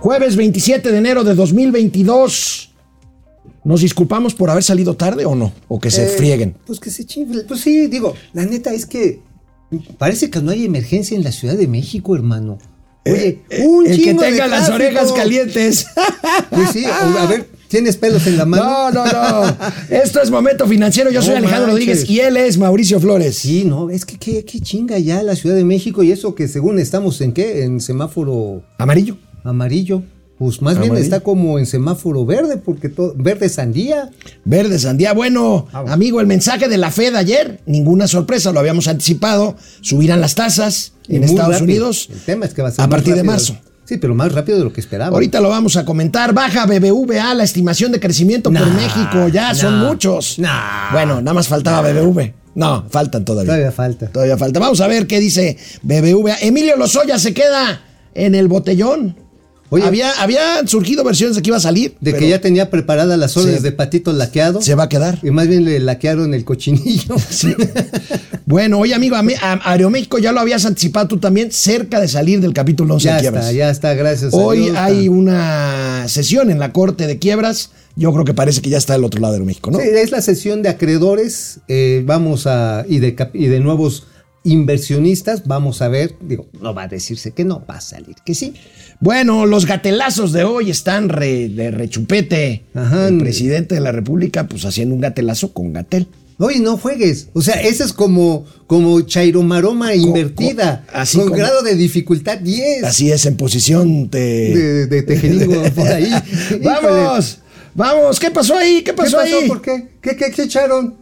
Jueves 27 de enero de 2022. ¿Nos disculpamos por haber salido tarde o no? ¿O que se Eh, frieguen? Pues que se chifle. Pues sí, digo, la neta es que parece que no hay emergencia en la Ciudad de México, hermano. Oye, un Eh, El que tenga las orejas calientes. Pues sí, a ver, ¿tienes pelos en la mano? No, no, no. Esto es Momento Financiero. Yo soy Alejandro manches. Rodríguez y él es Mauricio Flores. Sí, no, es que qué, qué chinga ya la Ciudad de México y eso que según estamos en qué, en semáforo Amarillo. Amarillo. Pues más bien está como en semáforo verde, porque todo, verde sandía. Verde Sandía. Bueno, Ah, bueno. amigo, el mensaje de la Fed ayer, ninguna sorpresa, lo habíamos anticipado. Subirán las tasas y en Estados rápido. Unidos El tema es que va a ser a partir de marzo. Sí, pero más rápido de lo que esperaba. Ahorita lo vamos a comentar. Baja BBVA la estimación de crecimiento por México. Ya son muchos. nah. bueno, nada más faltaba BBV. No, faltan todavía. Todavía falta. Todavía falta. Vamos a ver qué dice BBVA. Emilio Lozoya se queda en el botellón. Oye. había, habían surgido versiones de que iba a salir. De que ya tenía preparadas las órdenes Sí. de patito laqueado. se va a quedar. Y más bien le laquearon el cochinillo. Bueno, oye, amigo, a, mí- a Aeroméxico ya lo habías anticipado tú también, cerca de salir del capítulo 11 ya de quiebras. está, ya está, gracias. Hoy Dios, hay está. una sesión en la Corte de Quiebras. Yo creo que parece que ya está del otro lado de Aeroméxico, ¿no? Sí, es la sesión de acreedores. eh, vamos a. Y de, cap- y de nuevos inversionistas. Vamos a ver. Digo, no va a decirse que no, va a salir que sí. Bueno, los gatelazos de hoy están re- de rechupete. Ajá. El presidente de la República, pues haciendo un gatelazo con gatel. Oye, no juegues. O sea, esa es como, como chairomaroma invertida. así con como- grado de dificultad 10. Así es, en posición de. De, de tejeringo por ahí. ¡Vamos! ¡Vamos! ¿Qué pasó ahí? ¿Qué ¿Qué pasó, pasó? ahí? ¿Por qué? ¿Qué, qué, qué echaron?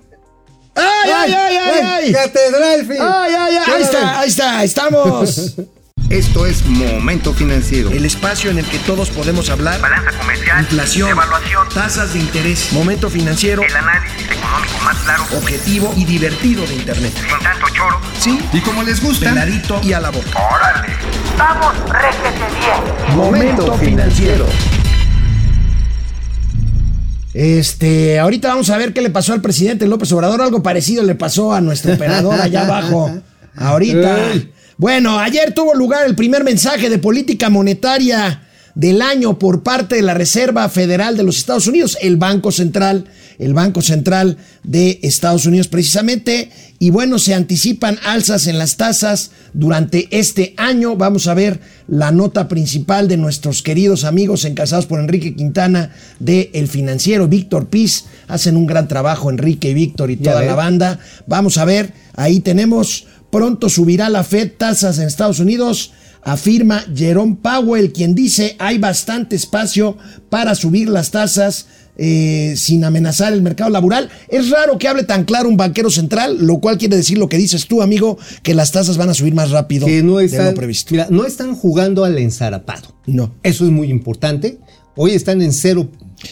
¡Ay, ay, ay, ay! ay! Catedral, fin. ¡Ay, ay, ay! Ahí está, ahí está, estamos. Esto es Momento Financiero. El espacio en el que todos podemos hablar. balanza comercial, Inflación, evaluación, tasas de interés, momento financiero, el análisis económico más claro, objetivo y divertido de Internet. sin tanto choro. Sí, Y como les gusta, peladito y a la boca. ¡Órale! ¡Vamos, réjete bien! Momento financiero. Este, ahorita vamos a ver qué le pasó al presidente López Obrador. Algo parecido le pasó a nuestro operador allá abajo. Ahorita. Bueno, ayer tuvo lugar el primer mensaje de política monetaria del año por parte de la Reserva Federal de los Estados Unidos, el Banco Central, el Banco Central de Estados Unidos precisamente. Y bueno, se anticipan alzas en las tasas durante este año. Vamos a ver la nota principal de nuestros queridos amigos encasados por Enrique Quintana de El Financiero, Víctor Piz. Hacen un gran trabajo, Enrique y Víctor y toda la banda. Vamos a ver, ahí tenemos, pronto subirá la Fed tasas en Estados Unidos, afirma Jerome Powell, quien dice hay bastante espacio para subir las tasas eh, sin amenazar el mercado laboral. Es raro que hable tan claro un banquero central, lo cual quiere decir lo que dices tú, amigo, que las tasas van a subir más rápido que no de están, lo previsto. mira, no están jugando al ensarapado. No. Eso es muy importante. Hoy están en cero.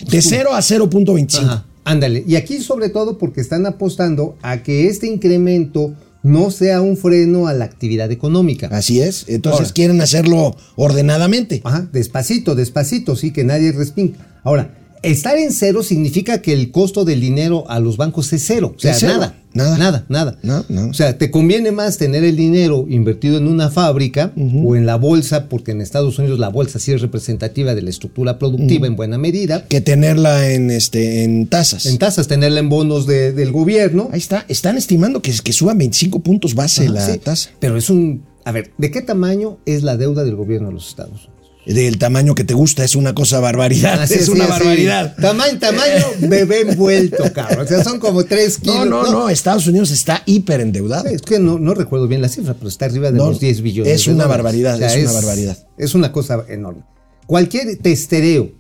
De 0 a 0.25. Ajá, ándale. Y aquí sobre todo porque están apostando a que este incremento no sea un freno a la actividad económica. Así es. Entonces Ahora. quieren hacerlo ordenadamente. Ajá, despacito, despacito, sí, que nadie respinga. Ahora, estar en cero significa que el costo del dinero a los bancos es cero. O sea, cero. nada, Nada. nada, nada. No, no. O sea, te conviene más tener el dinero invertido en una fábrica o en la bolsa, porque en Estados Unidos la bolsa sí es representativa de la estructura productiva en buena medida. Que tenerla en este en tasas. En tasas, tenerla en bonos de- del gobierno. Ahí está. Están estimando que, que suban 25 puntos base Ajá, la sí, tasa. Pero es un. A ver, ¿de qué tamaño es la deuda del gobierno de los Estados Unidos? Del tamaño que te gusta, es una cosa barbaridad. Es una barbaridad. Tamaño, tamaño bebé envuelto, cabrón. O sea, son como tres No, kilos. no, no, Estados Unidos está hiper endeudado. Es que no, no recuerdo bien la cifra, pero está arriba de No, los 10 billones. es una barbaridad, es una barbaridad. Es una cosa enorme. Cualquier testereo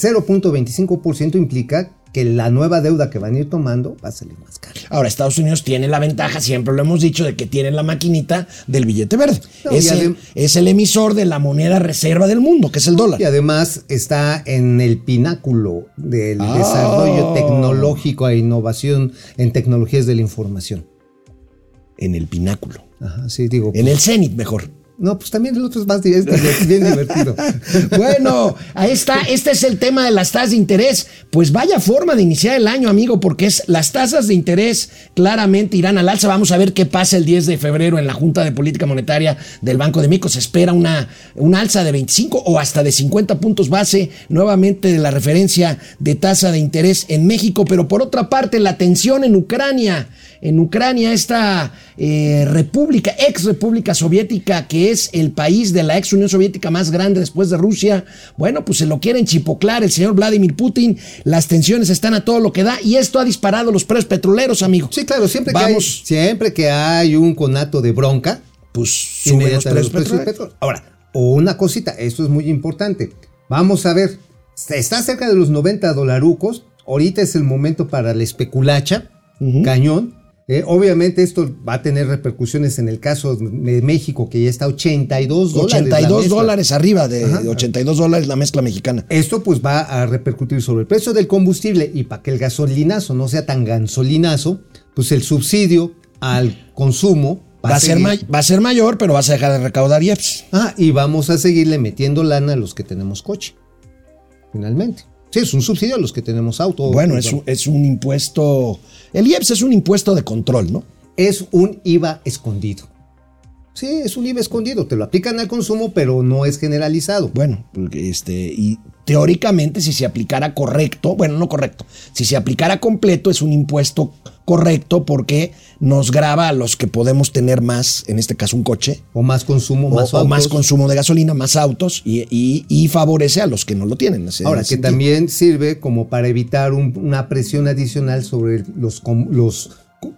0.25% implica que la nueva deuda que van a ir tomando va a salir más cara. Ahora, Estados Unidos tiene la ventaja, siempre lo hemos dicho, de que tiene la maquinita del billete verde. No, es, el, adem- es el emisor de la moneda reserva del mundo, que es el dólar. Y además está en el pináculo del Ah. desarrollo tecnológico e innovación en tecnologías de la información. En el pináculo. Ajá, sí, digo. En el cenit, mejor. No, pues también el otro es más es bien divertido. bueno, ahí está. Este es el tema de las tasas de interés. Pues vaya forma de iniciar el año, amigo, porque es las tasas de interés claramente irán al alza. Vamos a ver qué pasa el 10 de febrero en la Junta de Política Monetaria del Banco de México. Se espera una, una alza de 25 o hasta de 50 puntos base nuevamente de la referencia de tasa de interés en México. Pero por otra parte, la tensión en Ucrania en Ucrania, esta eh, república, ex república soviética, que es el país de la ex Unión Soviética más grande después de Rusia, bueno, pues se lo quieren chipoclar el señor Vladimir Putin, las tensiones están a todo lo que da y esto ha disparado los precios petroleros, amigo. Sí, claro, siempre, Que, hay, siempre que hay un conato de bronca, pues suben los precios, petroleros. Ahora, una cosita, esto es muy importante. Vamos a ver, está cerca de los 90 dolarucos, ahorita es el momento para la especulacha, cañón, eh, obviamente esto va a tener repercusiones en el caso de México, que ya está 82 dólares. 82 dólares arriba de, 82 dólares la mezcla mexicana. Esto pues va a repercutir sobre el precio del combustible y para que el gasolinazo no sea tan gasolinazo, pues el subsidio al consumo va, a, ser va a ser mayor, pero vas a dejar de recaudar IEPS. Ah, y vamos a seguirle metiendo lana a los que tenemos coche, finalmente. Sí, es un subsidio a los que tenemos auto. Bueno, es es un impuesto el IEPS es un impuesto de control, ¿no? Es un IVA escondido. Sí, es un IVA escondido, te lo aplican al consumo, pero no es generalizado. Bueno, este, y teóricamente si se aplicara correcto, bueno, no correcto, si se aplicara completo es un impuesto correcto porque nos graba a los que podemos tener más, en este caso un coche. O más consumo, más o, más consumo de gasolina, más autos y, favorece a los que no lo tienen. Ahora, que también sirve como para evitar una presión adicional sobre los, los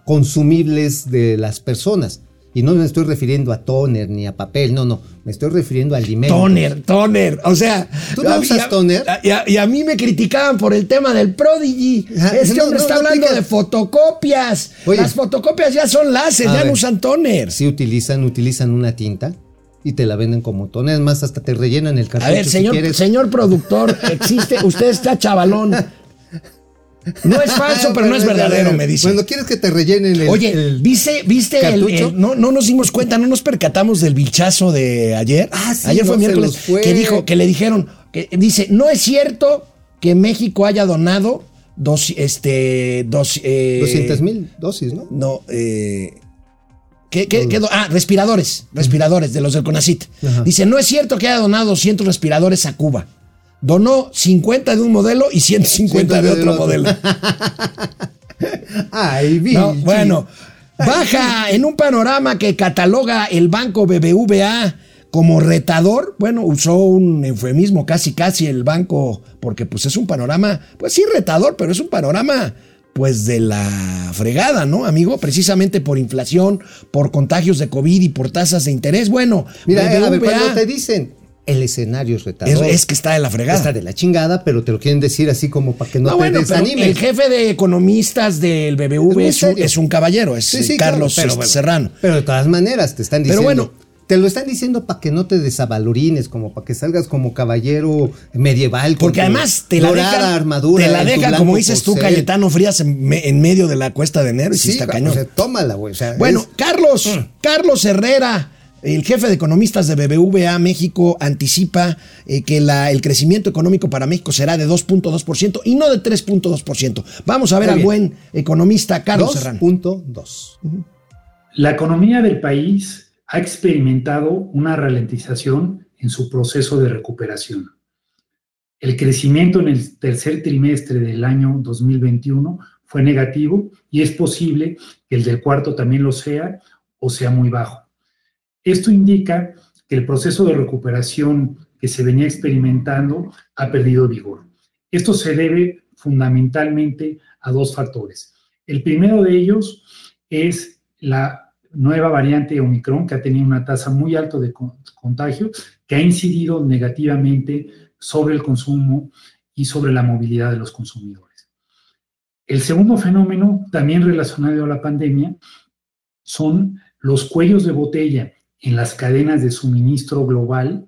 consumibles de las personas. Y no me estoy refiriendo a toner ni a papel, no, no, me estoy refiriendo a alimentos. Toner, toner, o sea. ¿Tú no usas toner? Y a, mí me criticaban por el tema del Prodigy. Este hombre está hablando de fotocopias. Las fotocopias ya son láser, ya no usan toner. Sí utilizan, utilizan una tinta y te la venden como toner. Es más, hasta te rellenan el cartucho. A ver, señor, señor productor, existe, usted está chavalón. No es falso, pero no es verdadero, me dice. Cuando quieres que te rellenen el. Oye, ¿viste, viste el, no, no nos dimos cuenta, no nos percatamos del bichazo de ayer? Ah, sí, ayer fue miércoles. Que dijo, que le dijeron, que dice, no es cierto que México haya donado dos, este, dos, eh, 200 mil dosis, ¿no? No, eh. ¿Qué, qué, qué ah, respiradores, respiradores de los del CONACIT. Dice, no es cierto que haya donado 200 respiradores a Cuba donó 50 de un modelo y 150 de otro modelo. Ay, bueno, baja en un panorama que cataloga el banco BBVA como retador. Bueno, usó un eufemismo casi casi el banco porque pues es un panorama, pues sí retador, pero es un panorama pues de la fregada, ¿no, amigo? Precisamente por inflación, por contagios de COVID y por tasas de interés. Bueno, mira, BBVA, te dicen el escenario es retador. Es, que está de la fregada. Está de la chingada, pero te lo quieren decir así como para que no, te desanimes. el jefe de economistas del BBV es, un, caballero, es Carlos Serrano. Pero de todas maneras te están diciendo. Pero bueno. Te lo están diciendo para que no te desavalorines, como para que salgas como caballero medieval. Porque además te la dejan, armadura te la dejan, como dices tú, Cayetano Frías, en, medio de la cuesta de enero y sí, está cañón. tómala, güey. bueno, Carlos, mm. Carlos Herrera el jefe de economistas de BBVA México anticipa eh, que la, el crecimiento económico para México será de 2.2% y no de 3.2%. Vamos a ver al buen economista Carlos Serrano. 2.2. La economía del país ha experimentado una ralentización en su proceso de recuperación. El crecimiento en el tercer trimestre del año 2021 fue negativo y es posible que el del cuarto también lo sea o sea muy bajo. Esto indica que el proceso de recuperación que se venía experimentando ha perdido vigor. Esto se debe fundamentalmente a dos factores. El primero de ellos es la nueva variante Omicron, que ha tenido una tasa muy alta de contagio, que ha incidido negativamente sobre el consumo y sobre la movilidad de los consumidores. El segundo fenómeno, también relacionado a la pandemia, son los cuellos de botella en las cadenas de suministro global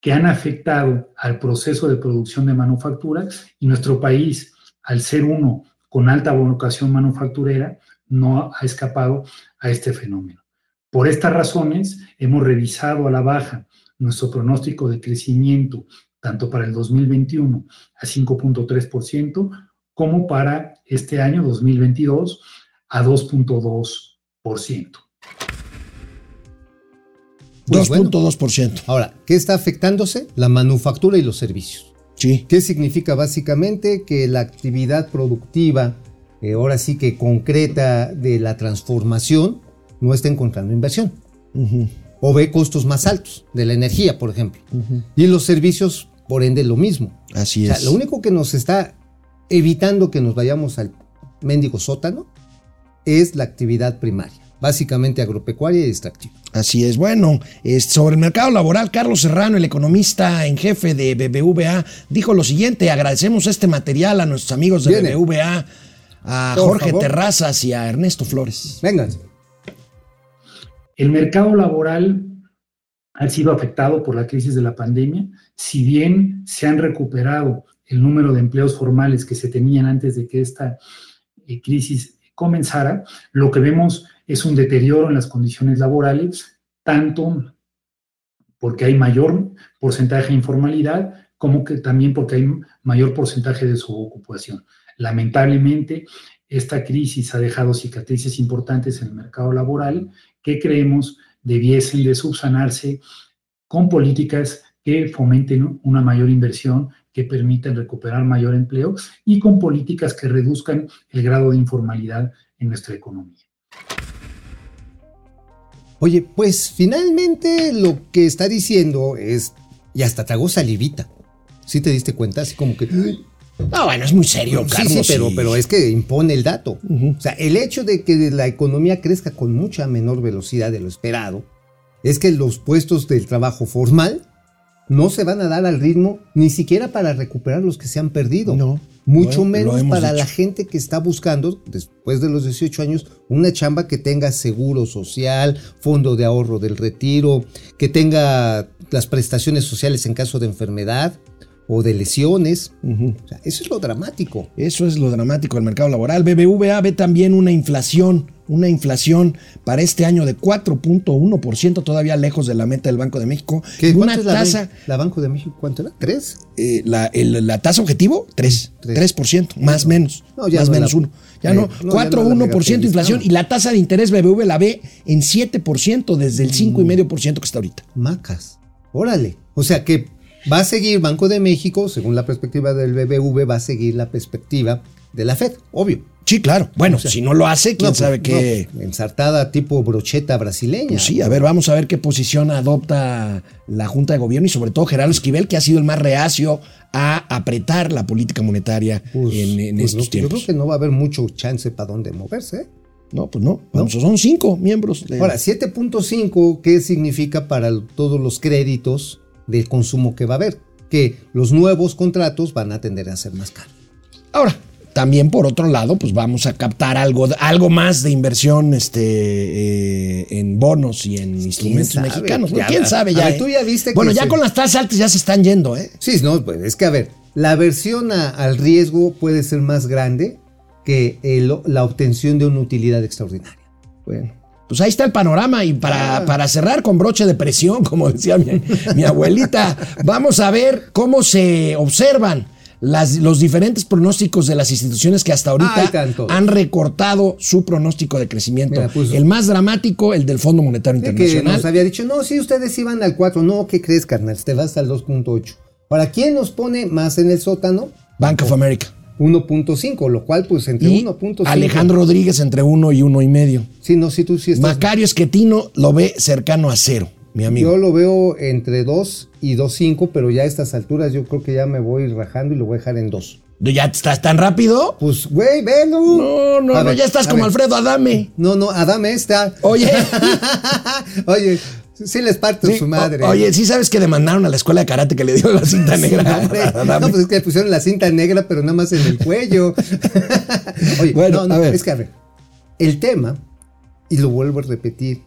que han afectado al proceso de producción de manufactura y nuestro país, al ser uno con alta vocación manufacturera, no ha escapado a este fenómeno. Por estas razones, hemos revisado a la baja nuestro pronóstico de crecimiento tanto para el 2021 a 5.3% como para este año 2022 a 2.2%. Pues bueno. 2.2%. Ahora, ¿qué está afectándose? La manufactura y los servicios. Sí. ¿Qué significa básicamente? Que la actividad productiva, eh, ahora sí que concreta de la transformación, no está encontrando inversión. O ve costos más altos de la energía, por ejemplo. ujú. Y en los servicios, por ende, lo mismo. Así O sea, es. lo único que nos está evitando que nos vayamos al mendigo sótano es la actividad primaria, básicamente agropecuaria y extractiva. Así es. Bueno, es- sobre el mercado laboral, Carlos Serrano, el economista en jefe de BBVA, dijo lo siguiente: agradecemos este material a nuestros amigos de Viene. BBVA, a Por Jorge favor. Terrazas y a Ernesto Flores. Vengan. El mercado laboral ha sido afectado por la crisis de la pandemia. Si bien se han recuperado el número de empleos formales que se tenían antes de que esta eh, crisis comenzara, lo que vemos es un deterioro en las condiciones laborales, tanto porque hay mayor porcentaje de informalidad, como que también porque hay mayor porcentaje de subocupación. Lamentablemente, esta crisis ha dejado cicatrices importantes en el mercado laboral que creemos debiesen de subsanarse con políticas que fomenten una mayor inversión, que permitan recuperar mayor empleo y con políticas que reduzcan el grado de informalidad en nuestra economía. Oye, pues finalmente lo que está diciendo es, y hasta tragó salivita. ¿Sí te diste cuenta? Así como que... No, bueno, es muy serio, Sí, Carlos. sí, pero, y- pero es que impone el dato. O sea, el hecho de que la economía crezca con mucha menor velocidad de lo esperado es que los puestos del trabajo formal no se van a dar al ritmo ni siquiera para recuperar los que se han perdido. No, Mucho menos para la gente que está buscando, después de los 18 años, una chamba que tenga seguro social, fondo de ahorro del retiro, que tenga las prestaciones sociales en caso de enfermedad o de lesiones. Ujú. O sea, eso es lo dramático. Eso es lo dramático del mercado laboral. BBVA ve también una inflación, una inflación para este año de 4.1%, todavía lejos de la meta del Banco de México. ¿Qué, una ¿Cuánto es la, tasa, la Banco de México? ¿Cuánto era? ¿Tres? eh, la, el- la tasa objetivo, 3, Tres. 3%, más menos, No, ya más no menos la- uno. Ya eh, no, no, ya no 4.1% la inflación y la tasa de interés BBV la ve en 7% desde el 5,5% que está ahorita. Macas. Órale. O sea que va a seguir Banco de México, según la perspectiva del BBV, va a seguir la perspectiva de la Fed, obvio. Sí, claro. Bueno, O sea, si no lo hace, quién No, pues, sabe qué. no, ensartada tipo brocheta brasileña. Pues sí, a ver, vamos a ver qué posición adopta la Junta de Gobierno y sobre todo Gerardo Esquivel, que ha sido el más reacio a apretar la política monetaria Pues, en, en pues estos no, tiempos. Yo creo que no va a haber mucho chance para dónde moverse. ¿eh? No, pues no. Vamos, son cinco miembros. de- Ahora, 7.5, ¿qué significa para todos los créditos del consumo que va a haber? Que los nuevos contratos van a tender a ser más caros. Ahora, también por otro lado, pues vamos a captar algo, algo más de inversión este, eh, en bonos y en instrumentos sabe? mexicanos. Ya, ¿Quién sabe ya? ver, eh? tú ya viste que Bueno, ya se- con las tasas altas ya se están yendo, ¿eh? Sí, no, pues es que a ver, la aversión a- al riesgo puede ser más grande que el- la obtención de una utilidad extraordinaria. Bueno, pues ahí está el panorama y para, Ah. para cerrar con broche de presión, como decía mi, mi abuelita, vamos a ver cómo se observan las- los diferentes pronósticos de las instituciones que hasta ahorita han recortado su pronóstico de crecimiento. Mira, pues- el más dramático, el del Fondo Monetario Que Internacional. nos había dicho, no, si ustedes iban al 4, no, ¿qué crees, carnal? Te vas al 2.8. Ahora, ¿quién nos pone más en el sótano? Bank of America. 1.5, lo cual, pues, entre Y 1.5. Alejandro Rodríguez entre uno y uno y medio. Sí, no, si tú sí estás. Macario Esquetino lo ve cercano a cero, mi amigo. Yo lo veo entre 2 y 2.5, pero ya a estas alturas yo creo que ya me voy rajando y lo voy a dejar en 2. ¿Ya estás tan rápido? Pues, güey, velo. No, no, A no, ver, ya estás como ver. Alfredo Adame. No, no, Adame está. Oye. Oye, sí les parto Sí, su madre. o- Oye, sí sabes que demandaron a la escuela de karate que le dio la cinta negra. No, pues es que le pusieron la cinta negra, pero nada más en el cuello. Oye, Bueno, no, no, a ver. es que a ver, el tema, y lo vuelvo a repetir,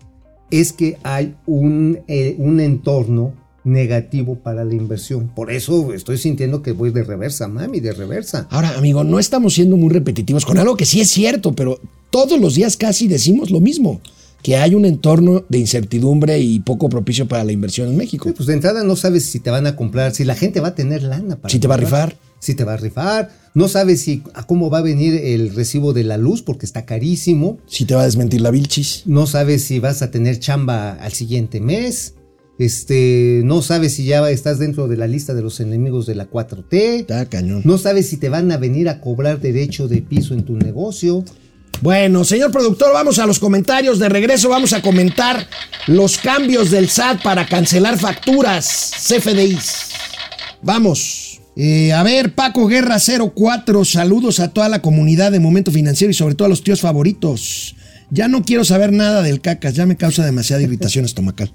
es que hay un, eh, un entorno negativo para la inversión. Por eso estoy sintiendo que voy de reversa, mami, de reversa. Ahora, amigo, no estamos siendo muy repetitivos con algo que sí es cierto, pero todos los días casi decimos lo mismo. que hay un entorno de incertidumbre y poco propicio para la inversión en México. Sí, pues de entrada no sabes si te van a comprar, si la gente va a tener lana para Si te va a rifar. Si te va a rifar. No sabes si a cómo va a venir el recibo de la luz porque está carísimo. Si te va a desmentir la Vilchis. No sabes si vas a tener chamba al siguiente mes. Este, no sabes si ya estás dentro de la lista de los enemigos de la 4T. Está cañón. No sabes si te van a venir a cobrar derecho de piso en tu negocio. Bueno, señor productor, vamos a los comentarios. De regreso vamos a comentar los cambios del SAT para cancelar facturas CFDIs. Vamos. Eh, a ver, Paco Guerra 04, saludos a toda la comunidad de Momento Financiero y sobre todo a los tíos favoritos. Ya no quiero saber nada del cacas, ya me causa demasiada irritación estomacal.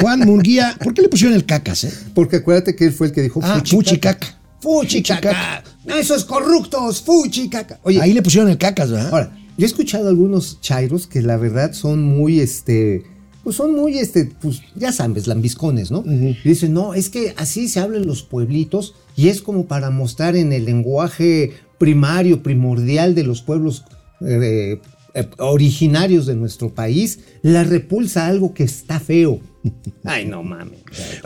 Juan Munguía, ¿por qué le pusieron el cacas, eh? Porque acuérdate que él fue el que dijo Ah, fuchicaca. Fuchicaca. Esos corruptos, fuchicaca. Oye, Ahí le pusieron el cacas, ¿verdad? Ahora, yo he escuchado algunos chairos que la verdad son muy, este, pues son muy, este, pues ya sabes, lambiscones, ¿no? Y dicen, no, es que así se habla en los pueblitos y es como para mostrar en el lenguaje primario, primordial de los pueblos eh, eh, originarios de nuestro país, la repulsa a algo que está feo. Ay, no mames.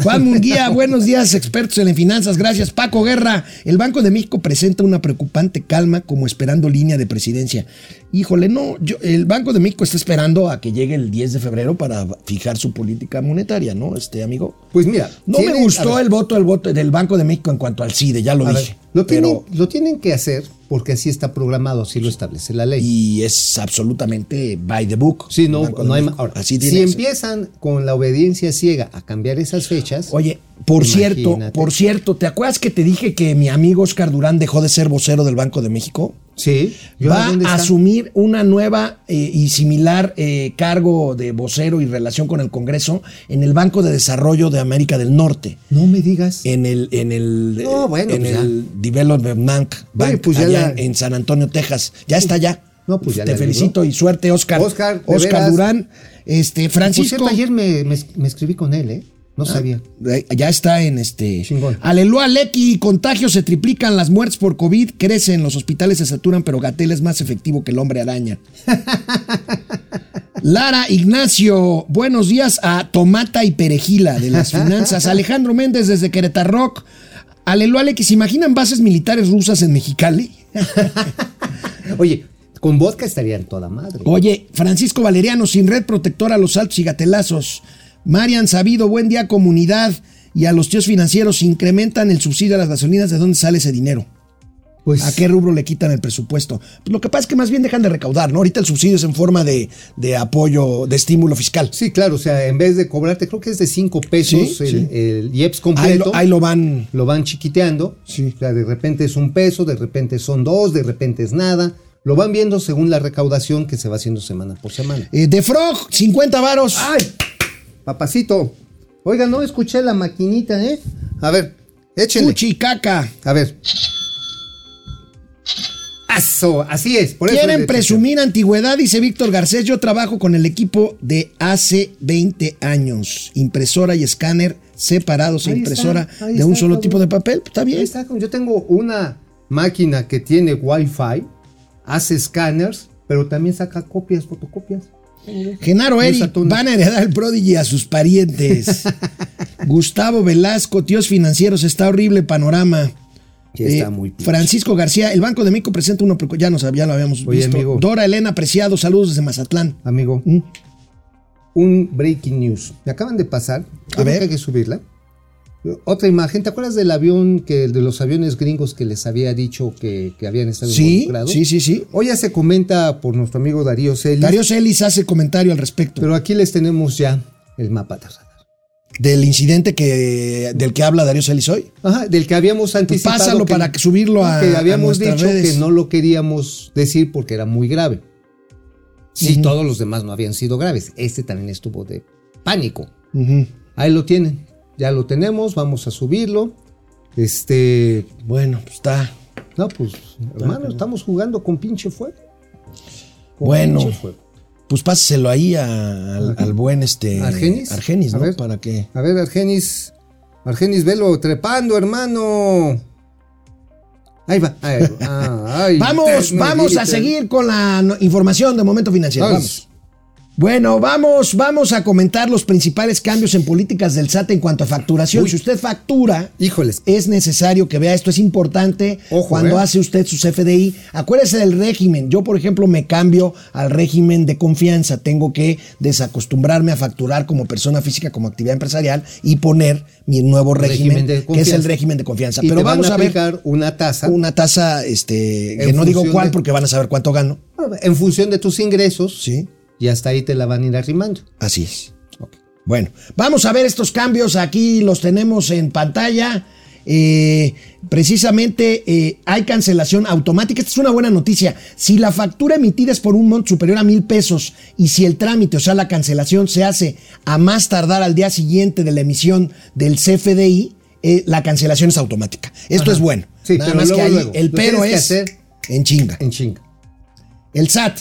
Juan Munguía, buenos días, expertos en finanzas. Gracias. Paco Guerra, el Banco de México presenta una preocupante calma como esperando línea de presidencia. Híjole, no, yo, el Banco de México está esperando a que llegue el 10 de febrero para fijar su política monetaria, ¿no, este amigo? Pues mira, No tienen- me gustó ver, el voto, el voto del Banco de México en cuanto al CIDE, ya lo ver, dije. lo, tienen, pero, lo tienen que hacer porque así está programado, así lo establece la ley. y es absolutamente by the book. Sí, no, no hay ahora, Así si empiezan con la obediencia ciega a cambiar esas fechas, Oye, por cierto, por cierto, ¿te acuerdas que te dije que mi amigo Oscar Durán dejó de ser vocero del Banco de México? Sí, ¿y ahora va a asumir una nueva eh, y similar eh, cargo de vocero y relación con el Congreso en el Banco de Desarrollo de América del Norte. No me digas. En el, en el, No, bueno, en pues el Development Bank, Bank pues allá la- en, San Antonio, Texas. Ya está ya. No, pues ya Te felicito y suerte, Oscar. Oscar, Oscar. Durán. Este, Por Francisco. cierto, ayer me, me- me escribí con él, ¿eh? No sabía. Eh, Ya está en este. Chingón. Aleluya, Lecky. Contagios se triplican, las muertes por COVID crecen, los hospitales se saturan, pero Gatel es más efectivo que el hombre araña. Lara Ignacio, buenos días a Tomata y Perejila de las finanzas. Alejandro Méndez desde Querétaro Rock. Aleluya, Lecky. ¿Se imaginan bases militares rusas en Mexicali? Oye, con vodka estaría en toda madre. Oye, Francisco Valeriano, sin red protectora los altos y gatelazos. Marian Sabido, buen día comunidad. Y a los tíos financieros, incrementan el subsidio a las gasolinas, ¿de dónde sale ese dinero? Pues, ¿A qué rubro le quitan el presupuesto? Pues lo que pasa es que más bien dejan de recaudar, ¿no? Ahorita el subsidio es en forma de, de apoyo, de estímulo fiscal. Sí, claro, o sea, en vez de cobrarte, creo que es de 5 pesos Sí, el, sí. el IEPS Ahí completo. lo, ahí lo van. lo van chiquiteando. Sí. O sea, de repente es un peso, de repente son dos, de repente es nada. Lo van viendo según la recaudación que se va haciendo semana por semana. Eh, de Frog, 50 varos. ¡Ay! Papacito. Oiga, no escuché la maquinita, ¿eh? A ver, échenle. Fuchi caca. A ver. Eso, así es. Por Quieren presumir antigüedad, dice Víctor Garcés. Yo trabajo con el equipo de hace 20 años. Impresora y escáner separados e Ahí impresora está, de un solo cabrón. tipo de papel. Está bien. está, yo tengo una máquina que tiene Wi-Fi, hace escáneres, pero también saca copias, fotocopias. Genaro Eric van a heredar el Prodigy a sus parientes. Gustavo Velasco, tíos financieros, está horrible panorama. Está Eh, muy. Francisco García, el Banco de México presenta uno, ya, nos, ya lo habíamos Oye, visto. amigo. Dora Elena Apreciado, saludos desde Mazatlán. Amigo, Mm. un breaking news. Me acaban de pasar. A ver. hay que subirla. Otra imagen. ¿Te acuerdas del avión que de los aviones gringos que les había dicho que, que habían estado Sí, involucrados? sí, sí, sí. Hoy ya se comenta por nuestro amigo Darío Celis. Darío Celis hace comentario al respecto Pero aquí les tenemos ya el mapa de radar. del incidente que, del que habla Darío Celis hoy. Ajá, del que habíamos anticipado. Pues pásalo para que subirlo a- Que a habíamos nuestras dicho redes. que no lo queríamos decir porque era muy grave. Sí, Ujú. todos los demás no habían sido graves. Este también estuvo de pánico. Ujú. Ahí lo tienen. Ya lo tenemos, vamos a subirlo. Este. Bueno, pues está. No, pues, hermano, estamos jugando con pinche fuego. Con Bueno. pinche fuego. Pues páseselo ahí a- al, al buen este. ¿Argenis? Argenis, A ¿no? ver. Para que. A ver, Argenis. Argenis, velo trepando, hermano. Ahí va. Ahí va. Ah, ay, Vamos, vamos a seguir con la información de momento financiero. Vamos. Vamos. Bueno, vamos, vamos a comentar los principales cambios en políticas del SAT en cuanto a facturación. Uy. Si usted factura, Híjoles. es necesario que vea esto. Es importante Ojo, cuando ¿eh? hace usted su CFDI. Acuérdese del régimen. Yo, por ejemplo, me cambio al régimen de confianza. Tengo que desacostumbrarme a facturar como persona física, como actividad empresarial y poner mi nuevo régimen, que es el régimen de confianza. Y Pero te van vamos a a ver aplicar una tasa una tasa, este, que no digo cuál de- porque van a saber cuánto gano. en función de tus ingresos. Sí. Y hasta ahí te la van a ir arrimando. Así es. Bueno, vamos a ver estos cambios. Aquí los tenemos en pantalla. Eh, precisamente eh, hay cancelación automática. Esta es una buena noticia. Si la factura emitida es por un monto superior a mil pesos y si el trámite, o sea, la cancelación se hace a más tardar al día siguiente de la emisión del CFDI, eh, la cancelación es automática. Esto Ajá. es bueno. Sí, Nada pero más que ahí luego. el pero es hacer en chinga. En chinga. El SAT.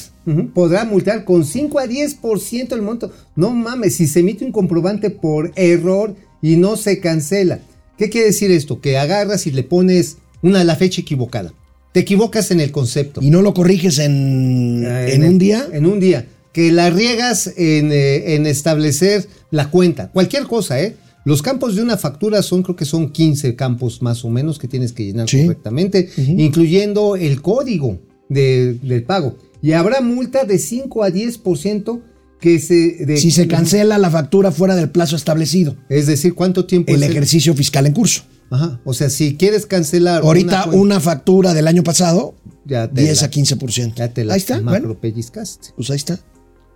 Podrá multar con 5 a 10% el monto. No mames, si se emite un comprobante por error y no se cancela. ¿Qué quiere decir esto? Que agarras y le pones una la fecha equivocada. Te equivocas en el concepto. Y no lo corriges en, Ah, en un día. En un día. Que la riegas en, eh, en establecer la cuenta. Cualquier cosa, ¿eh? Los campos de una factura son, creo que son 15 campos más o menos que tienes que llenar Sí. correctamente, incluyendo el código de- del pago. Y habrá multa de 5 a 10% que se... de- si se cancela la factura fuera del plazo establecido. Es decir, ¿cuánto tiempo El es ejercicio fiscal en curso. Ajá. O sea, si quieres cancelar... Ahorita una, factura del año pasado, ya te 10 la- a 15%. Ya te la ahí está, macro bueno, pellizcaste. pues ahí está.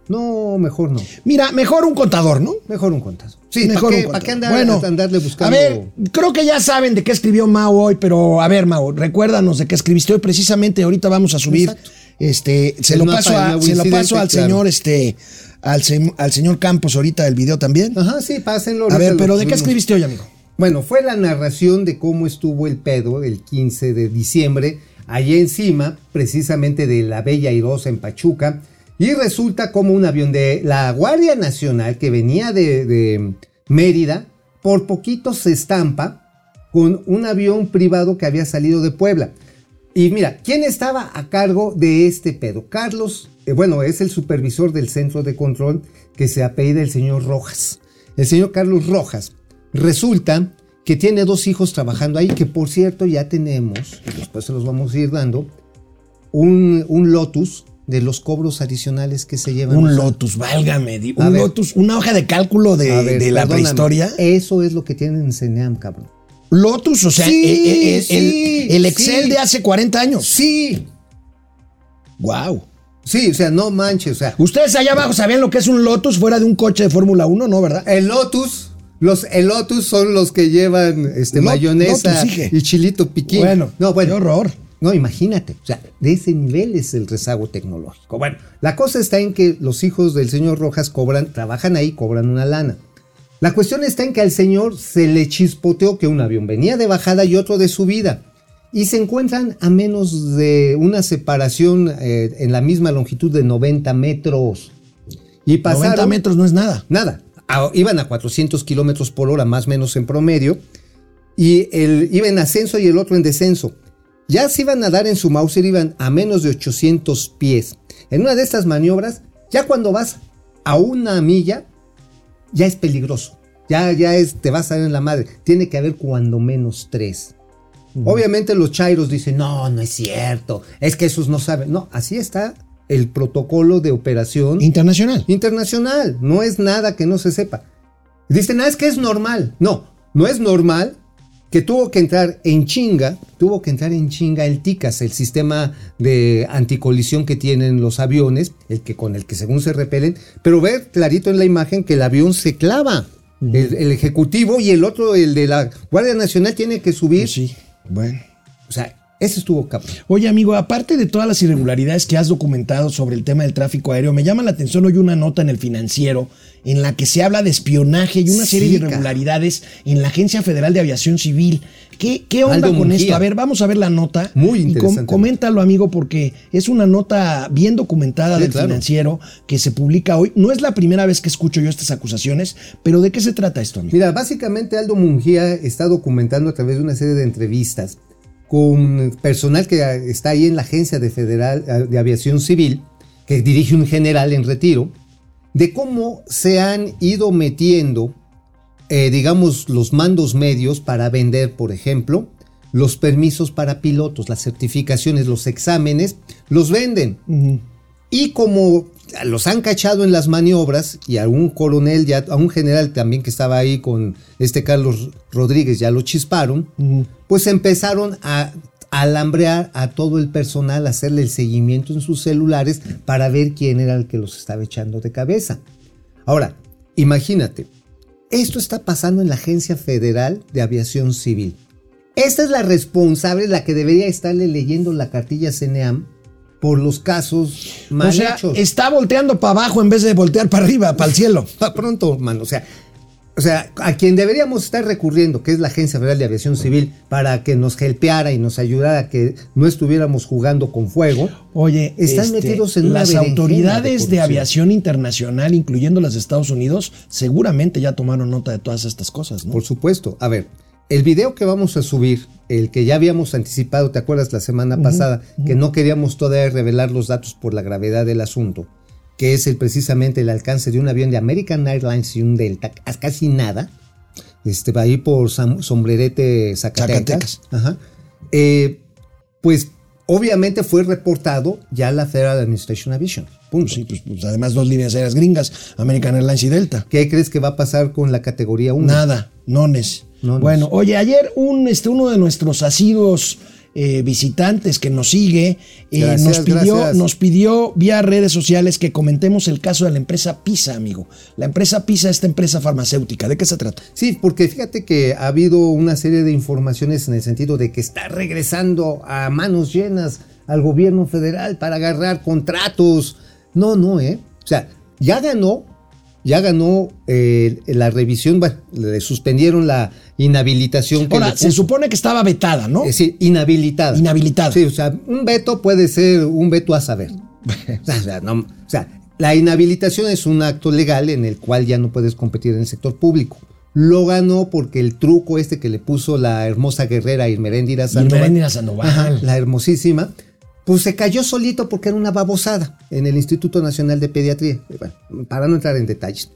No, mejor no. Mira, mejor un contador, ¿no? Mejor un contazo. Sí, mejor ¿para un qué, ¿para qué contador. andar, Bueno, andarle buscando? A ver, creo que ya saben de qué escribió Mao hoy, pero a ver, Mao, recuérdanos de qué escribiste hoy. Precisamente ahorita vamos a subir. Exacto. Este, se El lo paso, a- se lo paso al claro. señor, este, al, se- al señor Campos ahorita el video también. Ajá, sí, pásenlo. A ver, lo pero ¿de qué escribiste hoy, amigo? Bueno, fue la narración de cómo estuvo el pedo el 15 de diciembre, allá encima, precisamente de la Bella Airosa en Pachuca, y resulta como un avión de la Guardia Nacional que venía de, Mérida, por poquito se estampa con un avión privado que había salido de Puebla. Y mira, ¿quién estaba a cargo de este pedo? Carlos, eh, bueno, es el supervisor del centro de control que se apellida el señor Rojas. El señor Carlos Rojas. Resulta que tiene dos hijos trabajando ahí, que por cierto ya tenemos, después se los vamos a ir dando, un Lotus de los cobros adicionales que se llevan. Un Lotus, válgame. A Un ver. Lotus, una hoja de cálculo de, ver, de la prehistoria. Eso es lo que tienen en CENEAM, cabrón. Lotus, o sea, Sí, eh, eh, eh, sí, el, el Excel sí. de hace 40 años. Sí, Wow. sí, o sea, no manches, o sea, Ustedes allá abajo sabían lo que es un Lotus fuera de un coche de Fórmula 1, ¿no? ¿Verdad? El Lotus, los el Lotus son los que llevan este Lot- mayonesa Lotus, y chilito piquín. Bueno, no, bueno. qué horror. No, imagínate, o sea, de ese nivel es el rezago tecnológico. Bueno, la cosa está en que los hijos del señor Rojas cobran, trabajan ahí, cobran una lana. La cuestión está en que al señor se le chispoteó que un avión venía de bajada y otro de subida. Y se encuentran a menos de una separación eh, en la misma longitud de 90 metros. Y pasaron. 90 metros no es nada. Nada. A- iban a 400 kilómetros por hora, más o menos en promedio. Y el, iba en ascenso y el otro en descenso. Ya se iban a dar en su Mauser, iban a menos de 800 pies. En una de estas maniobras, ya cuando vas a una milla, ya es peligroso. Ya, ya es, te vas a dar en la madre. Tiene que haber cuando menos tres. Obviamente los chairos dicen, no, no es cierto. Es que esos no saben. No, así está el protocolo de operación Internacional. internacional. No es nada que no se sepa. Dicen, ah, es que es normal. No, no es normal que tuvo que entrar en chinga, tuvo que entrar en chinga el TICAS, el sistema de anticolisión que tienen los aviones, el que con el que según se repelen, pero ver clarito en la imagen que el avión se clava. el, el ejecutivo y el otro, el de la Guardia Nacional, tiene que subir. Pues sí, bueno. O sea, ese estuvo cabrón. Oye, amigo, aparte de todas las irregularidades que has documentado sobre el tema del tráfico aéreo, me llama la atención hoy una nota en el financiero en la que se habla de espionaje y una Sí, serie de cara. irregularidades en la Agencia Federal de Aviación Civil. ¿Qué, qué onda Aldo con esto? A ver, vamos a ver la nota. Muy Y com- interesante. coméntalo, amigo, porque es una nota bien documentada Sí, del claro. financiero que se publica hoy. No es la primera vez que escucho yo estas acusaciones, pero ¿de qué se trata esto, amigo? Mira, básicamente Aldo Mungía está documentando a través de una serie de entrevistas con personal que está ahí en la Agencia de Federal de Aviación Civil, que dirige un general en retiro, de cómo se han ido metiendo, eh, digamos, los mandos medios para vender, por ejemplo, los permisos para pilotos, las certificaciones, los exámenes, los venden. Y como los han cachado en las maniobras y a un coronel, ya, a un general también que estaba ahí con este Carlos Rodríguez, ya lo chisparon, pues empezaron a alambrear a todo el personal, a hacerle el seguimiento en sus celulares para ver quién era el que los estaba echando de cabeza. Ahora, imagínate, esto está pasando en la Agencia Federal de Aviación Civil. Esta es la responsable, la que debería estarle leyendo la cartilla CNEAM por los casos mal o sea, hechos. está volteando para abajo en vez de voltear para arriba, para el cielo. Pa' pronto, hermano. O sea, o sea, a quien deberíamos estar recurriendo, que es la Agencia Federal de Aviación Civil, para que nos helpeara y nos ayudara a que no estuviéramos jugando con fuego. Oye, Están este, metidos en una las de autoridades de, corrupción. aviación internacional, incluyendo las de Estados Unidos, seguramente ya tomaron nota de todas estas cosas, ¿no? Por supuesto. A ver, el video que vamos a subir, el que ya habíamos anticipado, ¿te acuerdas la semana pasada? Que no queríamos todavía revelar los datos por la gravedad del asunto, que es el, precisamente el alcance de un avión de American Airlines y un Delta, casi nada, este, va ahí por Sam- Sombrerete, Zacatecas. Zacatecas. Ajá. Eh, pues obviamente fue reportado ya la Federal Administration Aviation. Punto. Sí, pues, pues, además dos líneas aéreas gringas, American Airlines y Delta. ¿Qué crees que va a pasar con la categoría 1? Nada, nones. Bueno, oye, ayer un, este, uno de nuestros asiduos eh, visitantes que nos sigue eh, Gracias, nos, pidió, gracias. nos pidió vía redes sociales que comentemos el caso de la empresa PISA, amigo. La empresa PISA, esta empresa farmacéutica, ¿de qué se trata? Sí, porque fíjate que ha habido una serie de informaciones en el sentido de que está regresando a manos llenas al gobierno federal para agarrar contratos. No, no, ¿eh? O sea, ya ganó, ya ganó eh, la revisión, bueno, le suspendieron la inhabilitación que Ahora, se supone que estaba vetada, ¿no? Es decir, inhabilitada. Inhabilitada. Sí, o sea, un veto puede ser un veto a saber. o, sea, no- o sea, la inhabilitación es un acto legal en el cual ya no puedes competir en el sector público. Lo ganó porque el truco este que le puso la hermosa guerrera Irmeréndira Sandoval. Irmeréndira Sandoval. Ajá, la hermosísima. Pues se cayó solito porque era una babosada en el Instituto Nacional de Pediatría. Bueno, para no entrar en detalles.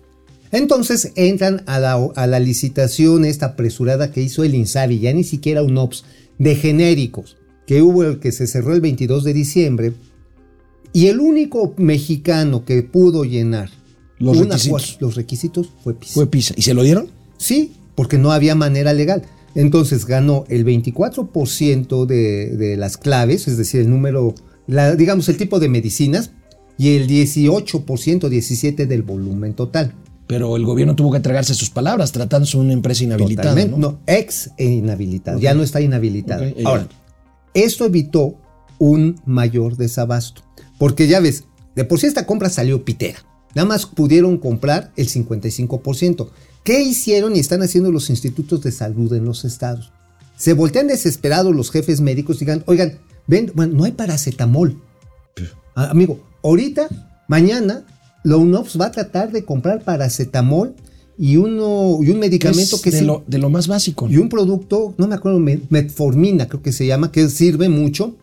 Entonces entran a la, a la licitación esta apresurada que hizo el INSABI, ya ni siquiera un OPS, de genéricos, que hubo el que se cerró el 22 de diciembre. Y el único mexicano que pudo llenar requisitos. los requisitos fue PISA. Fue PISA. ¿Y se lo dieron? Sí, porque no había manera legal. Entonces ganó el 24% de, de las claves, es decir, el número, la- digamos, el tipo de medicinas, y el 18%, 17% del volumen total. Pero el gobierno tuvo que entregarse sus palabras, tratándose de una empresa inhabilitada. Totalmente. ¿no? No, ex inhabilitada. Ya no está inhabilitada. Ahora, esto evitó un mayor desabasto. Porque ya ves, de por sí esta compra salió pitera. Nada más pudieron comprar el 55%. ¿Qué hicieron y están haciendo los institutos de salud en los estados? Se voltean desesperados los jefes médicos y digan, oigan, ven, bueno, no hay paracetamol. Ah, amigo, ahorita, mañana, la UNOPS va a tratar de comprar paracetamol y, uno, y un medicamento Es que de, sí- lo, de lo más básico. y un producto, no me acuerdo, me- metformina creo que se llama, que sirve mucho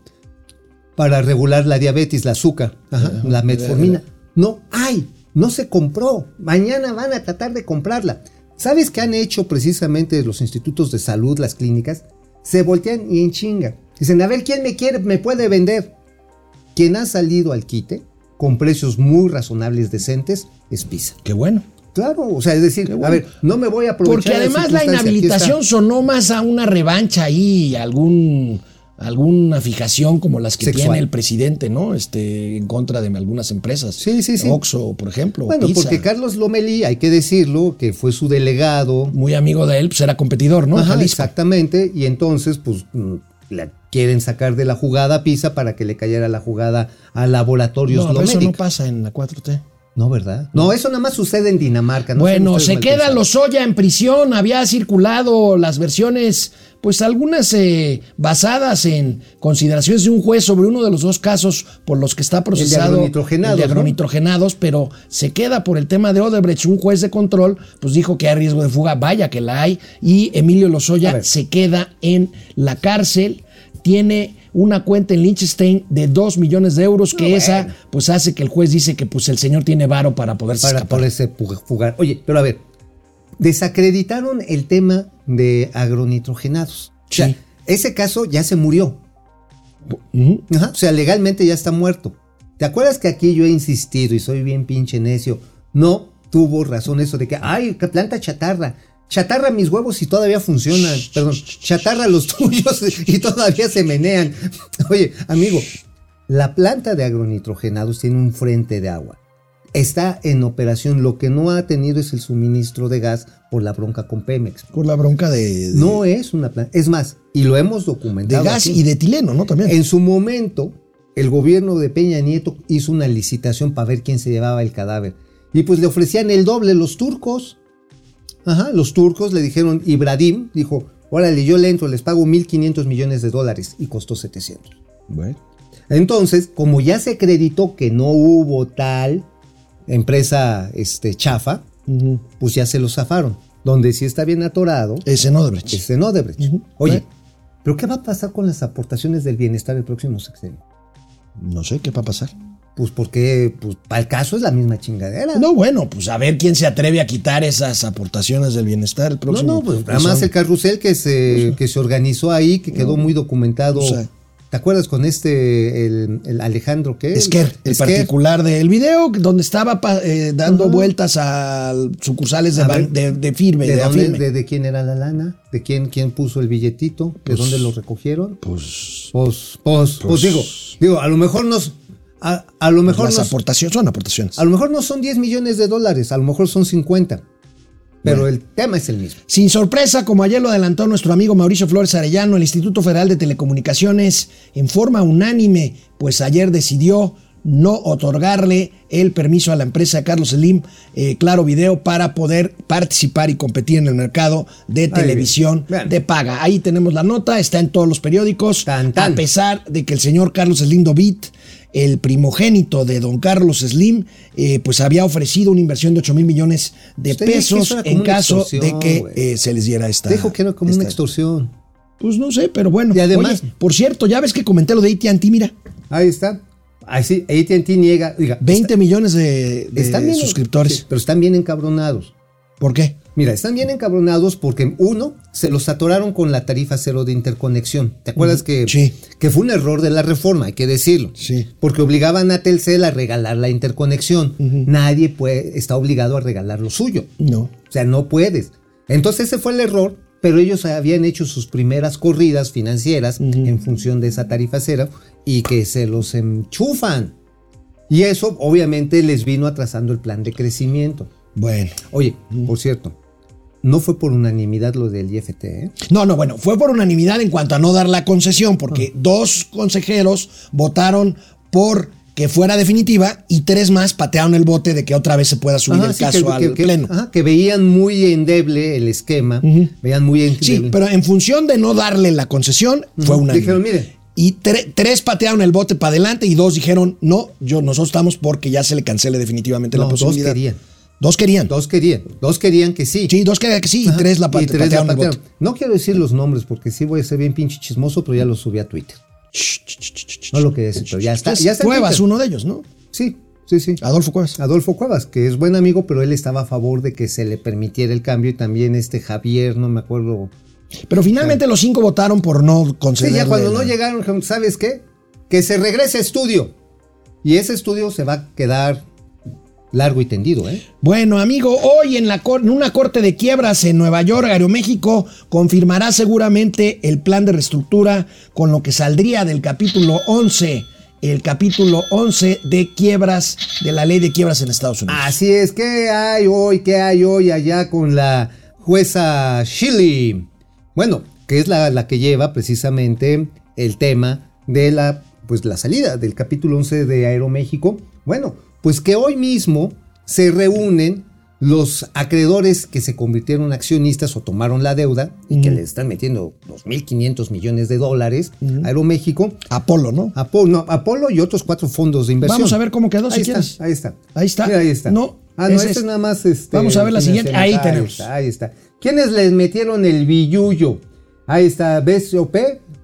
para regular la diabetes, la azúcar, Ajá, la metformina. No hay, no se compró. Mañana van a tratar de comprarla. ¿Sabes qué han hecho precisamente los institutos de salud, las clínicas? Se voltean y en chinga. Dicen, a ver, ¿quién me quiere, me puede vender? Quien ha salido al quite con precios muy razonables, decentes, es Pisa. Qué bueno. Claro, o sea, es decir, bueno. a ver, no me voy a aprovechar. Porque de además la inhabilitación sonó más a una revancha ahí, algún alguna fijación como las que Sexual. tiene el presidente, ¿no? Este, en contra de algunas empresas. Sí, sí, sí. Oxxo, por ejemplo. Bueno, Pizza. porque Carlos Lomelí, hay que decirlo, que fue su delegado. Muy amigo de él, pues era competidor, ¿no? Ajá, exactamente. Y entonces, pues, mm, la quieren sacar de la jugada a Pisa para que le cayera la jugada a Laboratorios No, pero eso no pasa en la 4T. No, ¿verdad? No, eso nada más sucede en Dinamarca. no bueno, se queda. Lozoya en prisión. Había circulado las versiones pues algunas eh, basadas en consideraciones de un juez sobre uno de los dos casos por los que está procesado agronitrogenados, el de ¿no? agronitrogenados, pero se queda por el tema de Odebrecht. Un juez de control pues dijo que hay riesgo de fuga, vaya que la hay, y Emilio Lozoya se queda en la cárcel, tiene una cuenta en Liechtenstein de 2 millones de euros, que No, esa bueno. pues hace que el juez dice que pues el señor tiene varo para poderse para escapar. poderse fugar. Oye, pero a ver, desacreditaron el tema de agronitrogenados. O sea, ese caso ya se murió. Ajá, O sea, legalmente ya está muerto. ¿Te acuerdas que aquí yo he insistido y soy bien pinche necio? No tuvo razón eso de que, ay, planta chatarra. Chatarra mis huevos y todavía funcionan. Perdón, chatarra los tuyos y todavía se menean. Oye, amigo, la planta de agronitrogenados tiene un frente de agua. Está en operación. Lo que no ha tenido es el suministro de gas por la bronca con Pemex. Por la bronca de, de- No es una planta. Es más, y lo hemos de documentado. gas aquí. y de etileno, ¿no? También. En su momento, el gobierno de Peña Nieto hizo una licitación para ver quién se llevaba el cadáver. Y pues le ofrecían el doble los turcos. Ajá, los turcos le dijeron, Ibradim dijo, órale, yo le entro, les pago 1.500 millones de dólares y costó 700. Bueno. Entonces, como ya se acreditó que no hubo tal empresa este, chafa, pues ya se lo zafaron. Donde sí está bien atorado Ese no, Odebrecht. es en Odebrecht. Ujú. Oye, Bueno. ¿pero qué va a pasar con las aportaciones del bienestar el próximo sexenio? No sé qué va a pasar. Pues porque, pues, para el caso es la misma chingadera. No, bueno, pues a ver quién se atreve a quitar esas aportaciones del bienestar el no, próximo. no, pues nada Eso- más el carrusel que se, que se organizó ahí, que quedó muy documentado. o sea. ¿Te acuerdas con este, el, el Alejandro qué? Esquer, el Esquer. particular del video, donde estaba eh, dando vueltas a sucursales de, A ban- ver, de, de firme, ¿De, de, dónde- de- de quién era la lana? ¿De quién, quién puso el billetito? ¿De Pues- dónde lo recogieron? Pues, Pues, pues, pues, Pues- digo, digo, a lo mejor nos, a, a lo mejor las nos, aportaciones son aportaciones. a lo mejor no son 10 millones de dólares, a lo mejor son 50. Pero Bueno. el tema es el mismo. Sin sorpresa, como ayer lo adelantó nuestro amigo Mauricio Flores Arellano, el Instituto Federal de Telecomunicaciones, en forma unánime, pues ayer decidió no otorgarle el permiso a la empresa Carlos Slim, eh, Claro Video, para poder participar y competir en el mercado de televisión de paga. Ahí tenemos la nota, está en todos los periódicos, Tan, tan. a pesar de que el señor Carlos Slim Dovit, el primogénito de don Carlos Slim, eh, pues había ofrecido una inversión de 8 mil millones de Usted pesos en caso de que eh, se les diera esta. Dijo que era como una extorsión. Pues no sé, pero bueno. Y además- Oye, por cierto, ya ves que comenté lo de AT&T, mira, Ahí está. Ahí sí, AT&T niega. Diga, 20 millones de, de están bien, suscriptores. sí, pero están bien encabronados. ¿Por qué? Mira, están bien encabronados porque uno, se los atoraron con la tarifa cero de interconexión. ¿Te acuerdas que, Sí. que fue un error de la reforma? Hay que decirlo. Sí. Porque obligaban a Telcel a regalar la interconexión. Nadie puede, está obligado a regalar lo suyo. No. O sea, no puedes. Entonces ese fue el error, pero ellos habían hecho sus primeras corridas financieras en función de esa tarifa cero y que se los enchufan. Y eso obviamente les vino atrasando el plan de crecimiento. Bueno. Oye, por cierto, no fue por unanimidad lo del IFT, ¿eh? No, no, bueno, fue por unanimidad en cuanto a no dar la concesión, porque Ah. dos consejeros votaron por que fuera definitiva y tres más patearon el bote de que otra vez se pueda subir Ajá, el sí, caso que, al que- que- pleno. ajá, que veían muy endeble el esquema, veían muy endeble. Sí, pero en función de no darle la concesión, fue unánime. Dijeron, mire. Y tre- tres patearon el bote para adelante y dos dijeron, no, yo, nosotros estamos porque ya se le cancele definitivamente la No, dos posibilidad. querían. Dos querían. Dos querían, dos querían que sí. Sí, dos querían que sí y tres la y pate- tres la patearon. No quiero decir los nombres porque sí voy a ser bien pinche chismoso, pero ya lo subí a Twitter. No lo quería decir, pero ya está. Ya está Cuevas, uno de ellos, ¿no? Sí, sí, sí. Adolfo Cuevas. Adolfo Cuevas, que es buen amigo, pero él estaba a favor de que se le permitiera el cambio y también este Javier, no me acuerdo. Pero finalmente los cinco votaron por no Sí, concederle ya cuando no llegaron, ¿sabes qué? Que se regrese a estudio. Y ese estudio se va a quedar largo y tendido, ¿eh? Bueno, amigo, hoy en, la cor- en una corte de quiebras en Nueva York, Aeroméxico confirmará seguramente el plan de reestructura con lo que saldría del capítulo 11, el capítulo 11 de quiebras de la ley de quiebras en Estados Unidos. Así es, ¿qué hay hoy? ¿Qué hay hoy allá con la jueza Shilly? Bueno, que es la, la que lleva precisamente el tema de la, pues, la salida del capítulo 11 de Aeroméxico. Bueno, pues que hoy mismo se reúnen los acreedores que se convirtieron en accionistas o tomaron la deuda y que le están metiendo 2.500 millones de dólares a Aeroméxico, Apolo, ¿no? Apolo, no, Apolo y otros cuatro fondos de inversión. Vamos a ver cómo quedó, ahí si está, quieres. Ahí está. Ahí está. Mira, ahí está. No, Ah, no, ese este es- es nada más. Este, Vamos a ver la siguiente. Ahí tenemos. Está, ahí está. ¿Quiénes les metieron el billullo? Ahí está BSOP,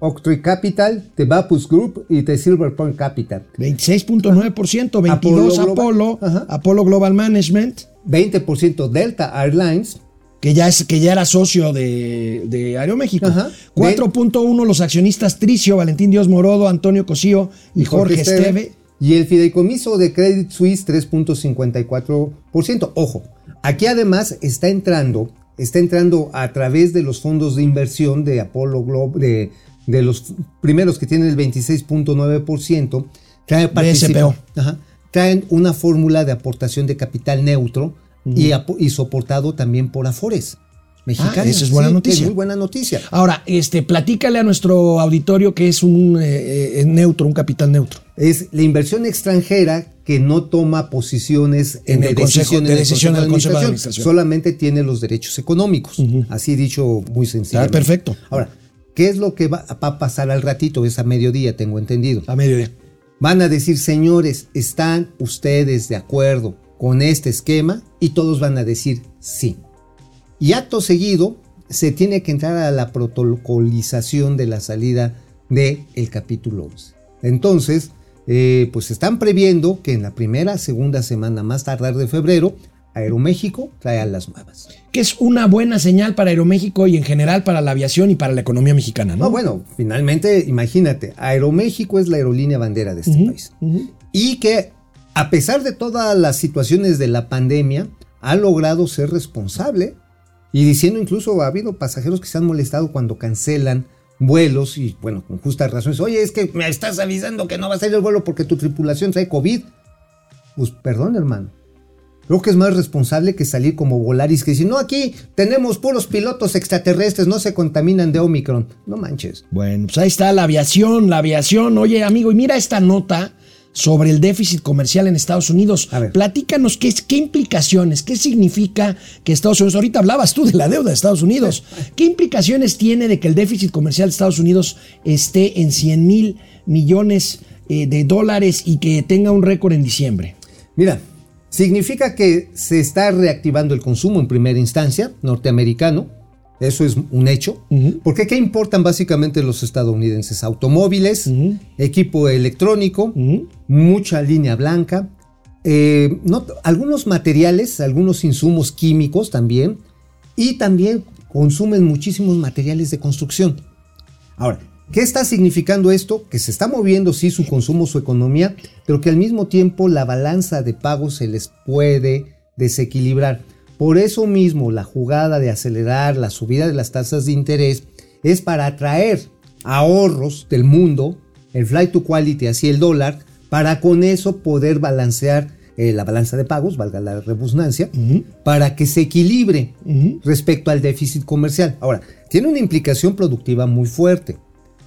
Octree Capital, The Bapus Group y The Silver Point Capital. 26.9%, 22 Apolo Apolo, Global. Management, 20% Delta Airlines, que ya, es, que ya era socio de, de Aeroméxico. Ajá. 4.1 los accionistas Tricio, Valentín Dios Morodo, Antonio Cosío y, Jorge, Esteve. Y el fideicomiso de Credit Suisse 3.54%. Ojo, aquí además está entrando, está entrando a través de los fondos de inversión de Apollo Globe, de, de los primeros que tienen el 26.9%, trae participa- BSPO. Ajá. traen una fórmula de aportación de capital neutro y, y soportado también por Afores. Mexicanos. Ah, esa es buena Sí, noticia. Es muy buena noticia. Ahora, este, platícale a nuestro auditorio que es un eh, eh, neutro, un capital neutro. es la inversión extranjera que no toma posiciones En de el consejo- decisiones de decisión del Consejo de Administración. Solamente tiene los derechos económicos. Así dicho muy sencillo. Está perfecto. Ahora, ¿qué es lo que va, a pasar al ratito? Es a mediodía, tengo entendido. A mediodía. Van a decir, señores, ¿están ustedes de acuerdo con este esquema? Y todos van a decir sí. Y acto seguido, se tiene que entrar a la protocolización de la salida del el capítulo 11. Entonces, eh, pues están previendo que en la primera, segunda semana más tardar de febrero, Aeroméxico trae a las nuevas. Que es una buena señal para Aeroméxico y en general para la aviación y para la economía mexicana, ¿no? No, bueno, finalmente, imagínate, Aeroméxico es la aerolínea bandera de este país. Y que, a pesar de todas las situaciones de la pandemia, ha logrado ser responsable. Y diciendo incluso, ha habido pasajeros que se han molestado cuando cancelan vuelos y, bueno, con justas razones. Oye, es que me estás avisando que no va a salir el vuelo porque tu tripulación trae COVID. Pues perdón, hermano. Creo que es más responsable que salir como Volaris que decir, no, aquí tenemos puros pilotos extraterrestres, no se contaminan de Omicron. No manches. Bueno, pues ahí está la aviación, la aviación. Oye, amigo, y mira esta nota sobre el déficit comercial en Estados Unidos. A ver. Platícanos qué, qué implicaciones, qué significa que Estados Unidos, ahorita hablabas tú de la deuda de Estados Unidos, qué implicaciones tiene de que el déficit comercial de Estados Unidos esté en 100 mil millones eh, de dólares y que tenga un récord en diciembre. Mira, significa que se está reactivando el consumo en primera instancia norteamericano. Eso es un hecho. Porque ¿qué importan básicamente los estadounidenses? Automóviles, equipo electrónico, mucha línea blanca, eh, no- algunos materiales, algunos insumos químicos también, y también consumen muchísimos materiales de construcción. Ahora, ¿qué está significando esto? Que se está moviendo, sí, su consumo, su economía, pero que al mismo tiempo la balanza de pagos se les puede desequilibrar. Por eso mismo, la jugada de acelerar la subida de las tasas de interés es para atraer ahorros del mundo, el flight to quality, así el dólar, para con eso poder balancear eh, la balanza de pagos, valga la redundancia, para que se equilibre respecto al déficit comercial. Ahora, tiene una implicación productiva muy fuerte,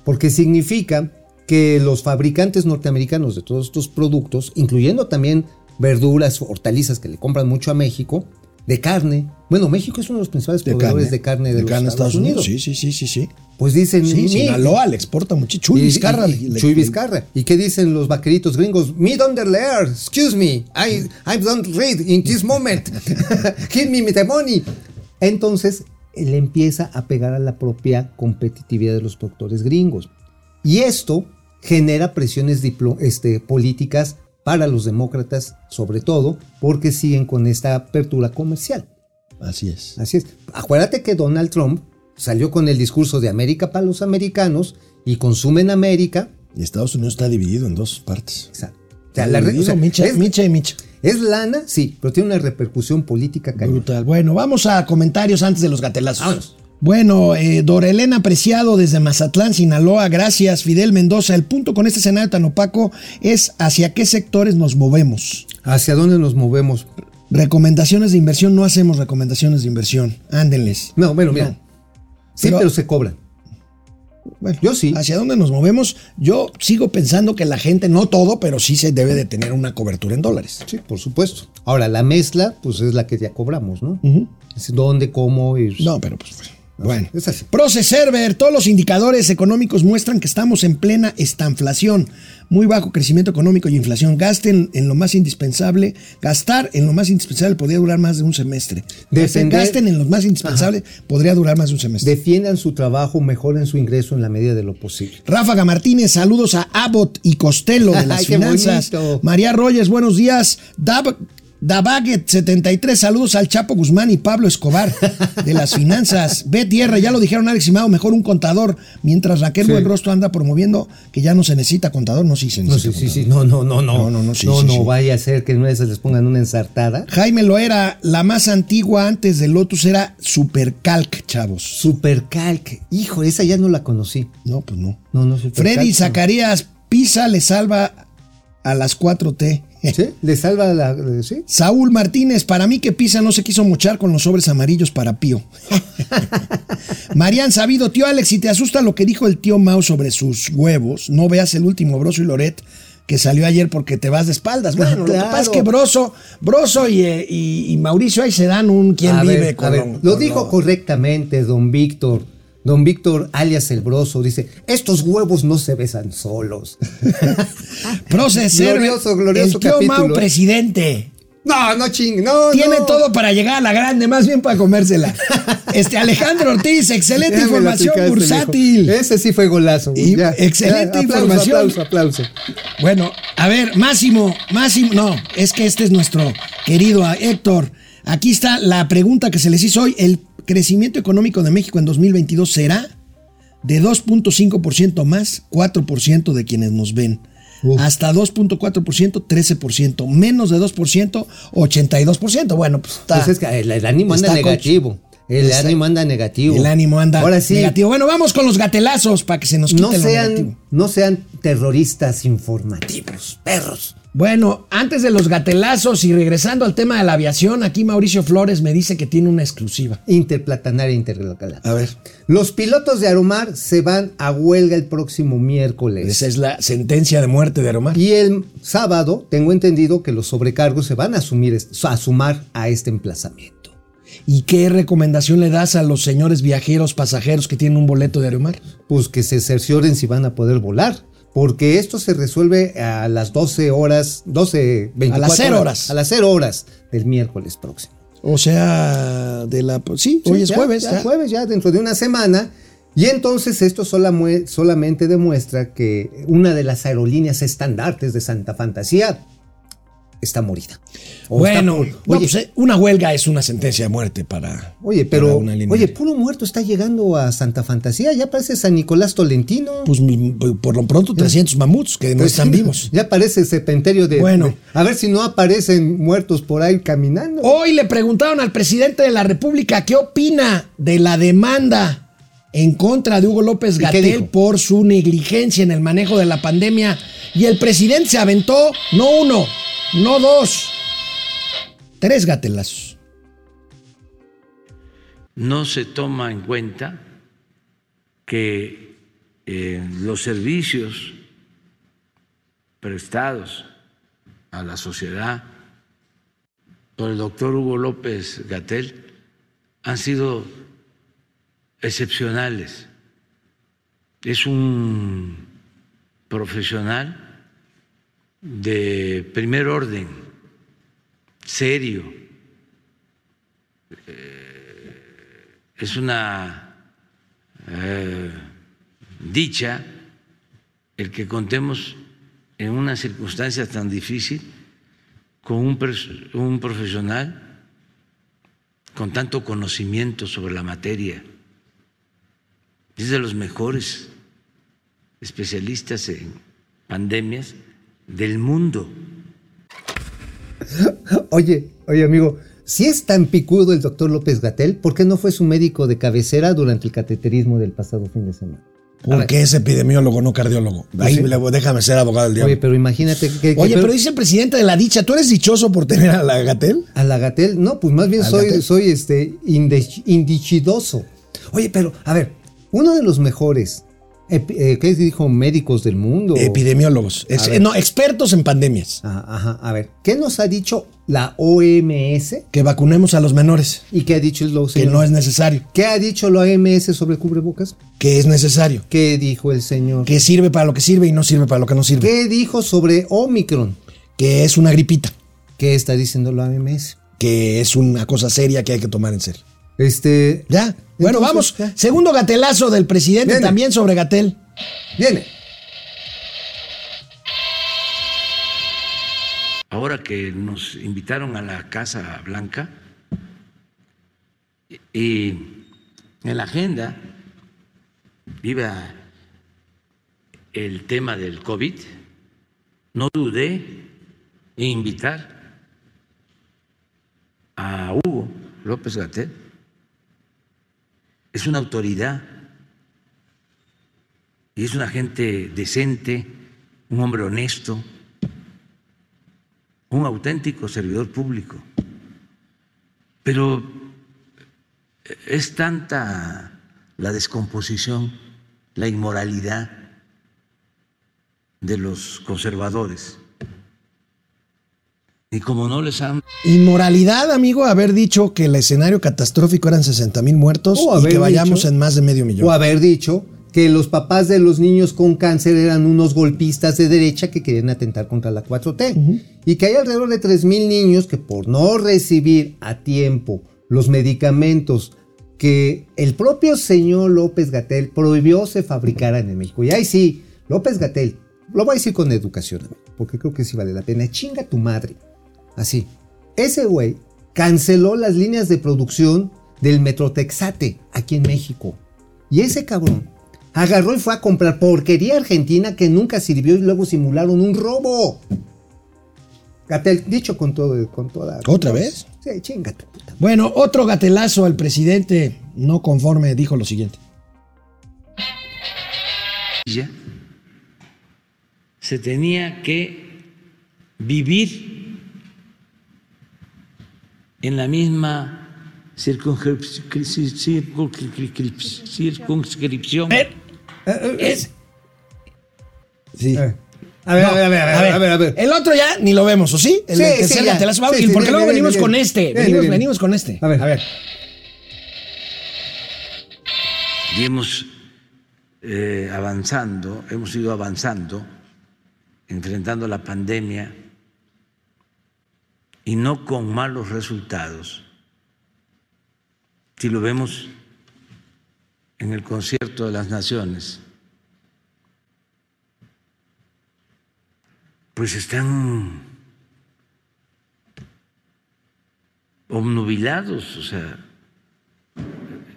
porque significa que los fabricantes norteamericanos de todos estos productos, incluyendo también verduras, hortalizas que le compran mucho a México, de carne, bueno, México es uno de los principales proveedores de carne de, los carne a Estados, Unidos. Sí, sí, sí, sí, sí. Pues dicen, Sí, "Mi- Sinaloa le exporta mucho. Chuy y- Vizcarra. Chuy Vizcarra. ¿Y qué dicen los vaqueritos gringos? Me don't leer. Excuse me. I, I don't read in this moment. Give me the money. Entonces, le empieza a pegar a la propia competitividad de los productores gringos. Y esto genera presiones este, políticas para los demócratas, sobre todo, porque siguen con esta apertura comercial. Así es. Así es. Acuérdate que Donald Trump salió con el discurso de América para los americanos y consumen América. Y Estados Unidos está dividido en dos partes. O sea, o sea, la re- Dividido, o sea, micha, es, micha y micha. Es lana, sí, pero tiene una repercusión política cañón. Brutal. Bueno, vamos a comentarios antes de los gatelazos. Vámonos. Bueno, eh, Dorelena Apreciado desde Mazatlán, Sinaloa, gracias. Fidel Mendoza, el punto con este escenario tan opaco es hacia qué sectores nos movemos. ¿Hacia dónde nos movemos? Recomendaciones de inversión, no hacemos recomendaciones de inversión. Ándenles. No, bueno, mira. No. Sí, Pero- pero, se cobran. Bueno, Yo sí. ¿Hacia dónde nos movemos? Yo sigo pensando que la gente, no todo, pero sí se debe de tener una cobertura en dólares. Sí, por supuesto. Ahora, la mezcla, pues es la que ya cobramos, ¿no? Es dónde, cómo ir. No, pero pues bueno. Es así. Proce Server, todos los indicadores económicos muestran que estamos en plena estanflación, muy bajo crecimiento económico y inflación. Gasten en lo más indispensable, gastar en lo más indispensable podría durar más de un semestre. Defender- Gasten en lo más indispensable podría durar más de un semestre. Defiendan su trabajo, mejoren su ingreso en la medida de lo posible. Ráfaga Martínez, saludos a Abbott y Costello de las Ay, finanzas. María Rogers, buenos días. Dab Dabaget 73, saludos al Chapo Guzmán y Pablo Escobar de las finanzas. B Tierra, ya lo dijeron Alex y Mao, mejor un contador, mientras Raquel Sí. Buenrostro anda promoviendo que ya no se necesita contador, no sí se No, necesita sí, sí, contador. sí. No, no, no, no. No, no, no, sí, no, sí, no sí. vaya a ser que de esas les pongan una ensartada. Jaime Loera, la más antigua antes de Lotus era Supercalc, chavos. Supercalc. Hijo, esa ya no la conocí. No, pues no. No, no, Supercalc. Freddy no. Zacarías, Pisa le salva a las 4T. ¿Sí? Le salva la. ¿Sí? Saúl Martínez, para mí que Pisa no se quiso mochar con los sobres amarillos para Pío. Marian Sabido, tío Alex, si te asusta lo que dijo el tío Mau sobre sus huevos, no veas el último Broso y Loret que salió ayer porque te vas de espaldas. Bueno, lo que pasa es que Broso, Broso y, eh, y- y Mauricio ahí se dan un quién A vive ver, con lo dijo correctamente don Víctor. Don Víctor, alias el broso, dice: Estos huevos no se besan solos. Proceser, Glorioso, glorioso el tío capítulo, Mau ¿eh? presidente. no, no ching, no. Tiene no. todo para llegar a la grande, más bien para comérsela. Este Alejandro Ortiz, excelente Ya información bursátil. Ese sí fue golazo. Y- ya, excelente ya, aplauso, información. Aplauso, aplauso. Bueno, a ver, Máximo, Máximo, no, es que este es nuestro querido Héctor. Aquí está la pregunta que se les hizo hoy. ¿El crecimiento económico de México en 2022 será de 2.5% más 4% de quienes nos ven? Uf. Hasta 2.4%, 13%. Menos de 2%, 82%. Bueno, pues está. Pues es que el, el ánimo anda negativo. El Está- ánimo anda negativo. el ánimo anda Ahora sí, negativo. Bueno, vamos con los gatelazos para que se nos quite no lo sean, negativo. no sean terroristas informativos, perros. Bueno, antes de los gatelazos y regresando al tema de la aviación, aquí Mauricio Flores me dice que tiene una exclusiva. Interplatanaria interlocal. A ver. Los pilotos de Aromar se van a huelga el próximo miércoles. Esa es la sentencia de muerte de Aromar. Y el sábado tengo entendido que los sobrecargos se van a asumir, est- a sumar a este emplazamiento. ¿Y qué recomendación le das a los señores viajeros, pasajeros que tienen un boleto de Aromar? Pues que se cercioren si van a poder volar. Porque esto se resuelve a las 12 horas, 12, 24 A las cero horas. A las 0 horas del miércoles próximo. O sea, de la... Sí, hoy Sí, es ya, jueves. ya ya. jueves, ya dentro de una semana. Y entonces esto sola solamente demuestra que una de las aerolíneas estandartes de Santa Fantasía está morida. O está Bueno, no, pues, eh, una huelga es una sentencia de muerte para... oye, pero una línea. oye, puro muerto está llegando a Santa Fantasía. Ya parece San Nicolás Tolentino. Pues mi- por lo pronto 300 mamuts que no Pues están vivos. Ya parece cementerio de. Bueno. de- a ver si no aparecen muertos por ahí caminando. Hoy le preguntaron al presidente de la República qué opina de la demanda en contra de Hugo López ¿Y qué Gatel por su negligencia en el manejo de la pandemia. Y el presidente se aventó no uno, no dos, tres gatelazos. no se toma en cuenta que eh, los servicios prestados a la sociedad por el doctor Hugo López Gatel han sido excepcionales. Es un profesional de primer orden, serio, es una eh, dicha el que contemos en una circunstancia tan difícil con un profesional con tanto conocimiento sobre la materia. Es de los mejores especialistas en pandemias del mundo. Oye, oye, amigo, si es tan picudo el doctor López Gatel, ¿por qué no fue su médico de cabecera durante el cateterismo del pasado fin de semana? Porque es epidemiólogo, no cardiólogo. Ahí Sí. le- déjame ser abogado del diablo. Oye, pero imagínate que. que- Oye, pero- pero dice el presidente de la dicha, ¿tú eres dichoso por tener a la Gatel? A la Gatel, no, pues más bien ¿Al soy, soy este indichidoso. Oye, pero, a ver, uno de los mejores eh, ¿Qué dijo médicos del mundo? Epidemiólogos. No, expertos en pandemias. Ajá, ajá, a ver, ¿qué nos ha dicho la OMS Que vacunemos a los menores. y qué ha dicho el Que no es necesario. ¿Qué ha dicho la OMS sobre el cubrebocas? Que es necesario. ¿Qué dijo el señor? Que sirve para lo que sirve y no sirve para lo que no sirve. ¿Qué dijo sobre Omicron? Que es una gripita. ¿Qué está diciendo la OMS? Que es una cosa seria que hay que tomar en serio. Este. Ya. Bueno, Entonces, vamos. ya. Segundo gatelazo del presidente Viene. también sobre Gatel. Viene. Ahora que nos invitaron a la Casa Blanca, y en la agenda iba el tema del COVID, no dudé en invitar a Hugo López Gatel. Es una autoridad y es una gente decente, un hombre honesto un auténtico servidor público. Pero es tanta la descomposición, la inmoralidad de los conservadores. Y como no les han Inmoralidad, amigo, haber dicho que el escenario catastrófico eran 60 mil muertos O y que vayamos dicho- en más de medio O millón. haber dicho que los papás de los niños con cáncer eran unos golpistas de derecha que querían atentar contra la 4T. Y que hay alrededor de 3.000 niños que por no recibir a tiempo los medicamentos que el propio señor López Gatel prohibió se fabricaran en México. Y ahí sí, López Gatel, lo voy a decir con educación, amigo, porque creo que sí vale la pena. Chinga tu madre. Así. Ese güey canceló las líneas de producción del Metrotexate aquí en México. Y ese cabrón agarró y fue a comprar porquería argentina que nunca sirvió y luego simularon un robo. Gatel, dicho con todo, con toda. ¿Otra vez? Sí, chinga tu puta. Bueno, otro gatelazo al presidente no conforme dijo lo siguiente. ya se tenía que vivir en la misma circunscrip- circunscrip- circunscripción. Eh, Es. Sí. Eh. A ver, No, a ver, a ver, a ver, a ver, a ver. El otro ya ni lo vemos, ¿o sí? El Sí, sí, ya. gatelazo. Vamos, Sí, porque luego venimos con este. Venimos con este. A ver. A ver. y hemos eh, avanzando, hemos ido avanzando, enfrentando la pandemia y no con malos resultados. Si lo vemos en el concierto de las naciones, pues están obnubilados, o sea,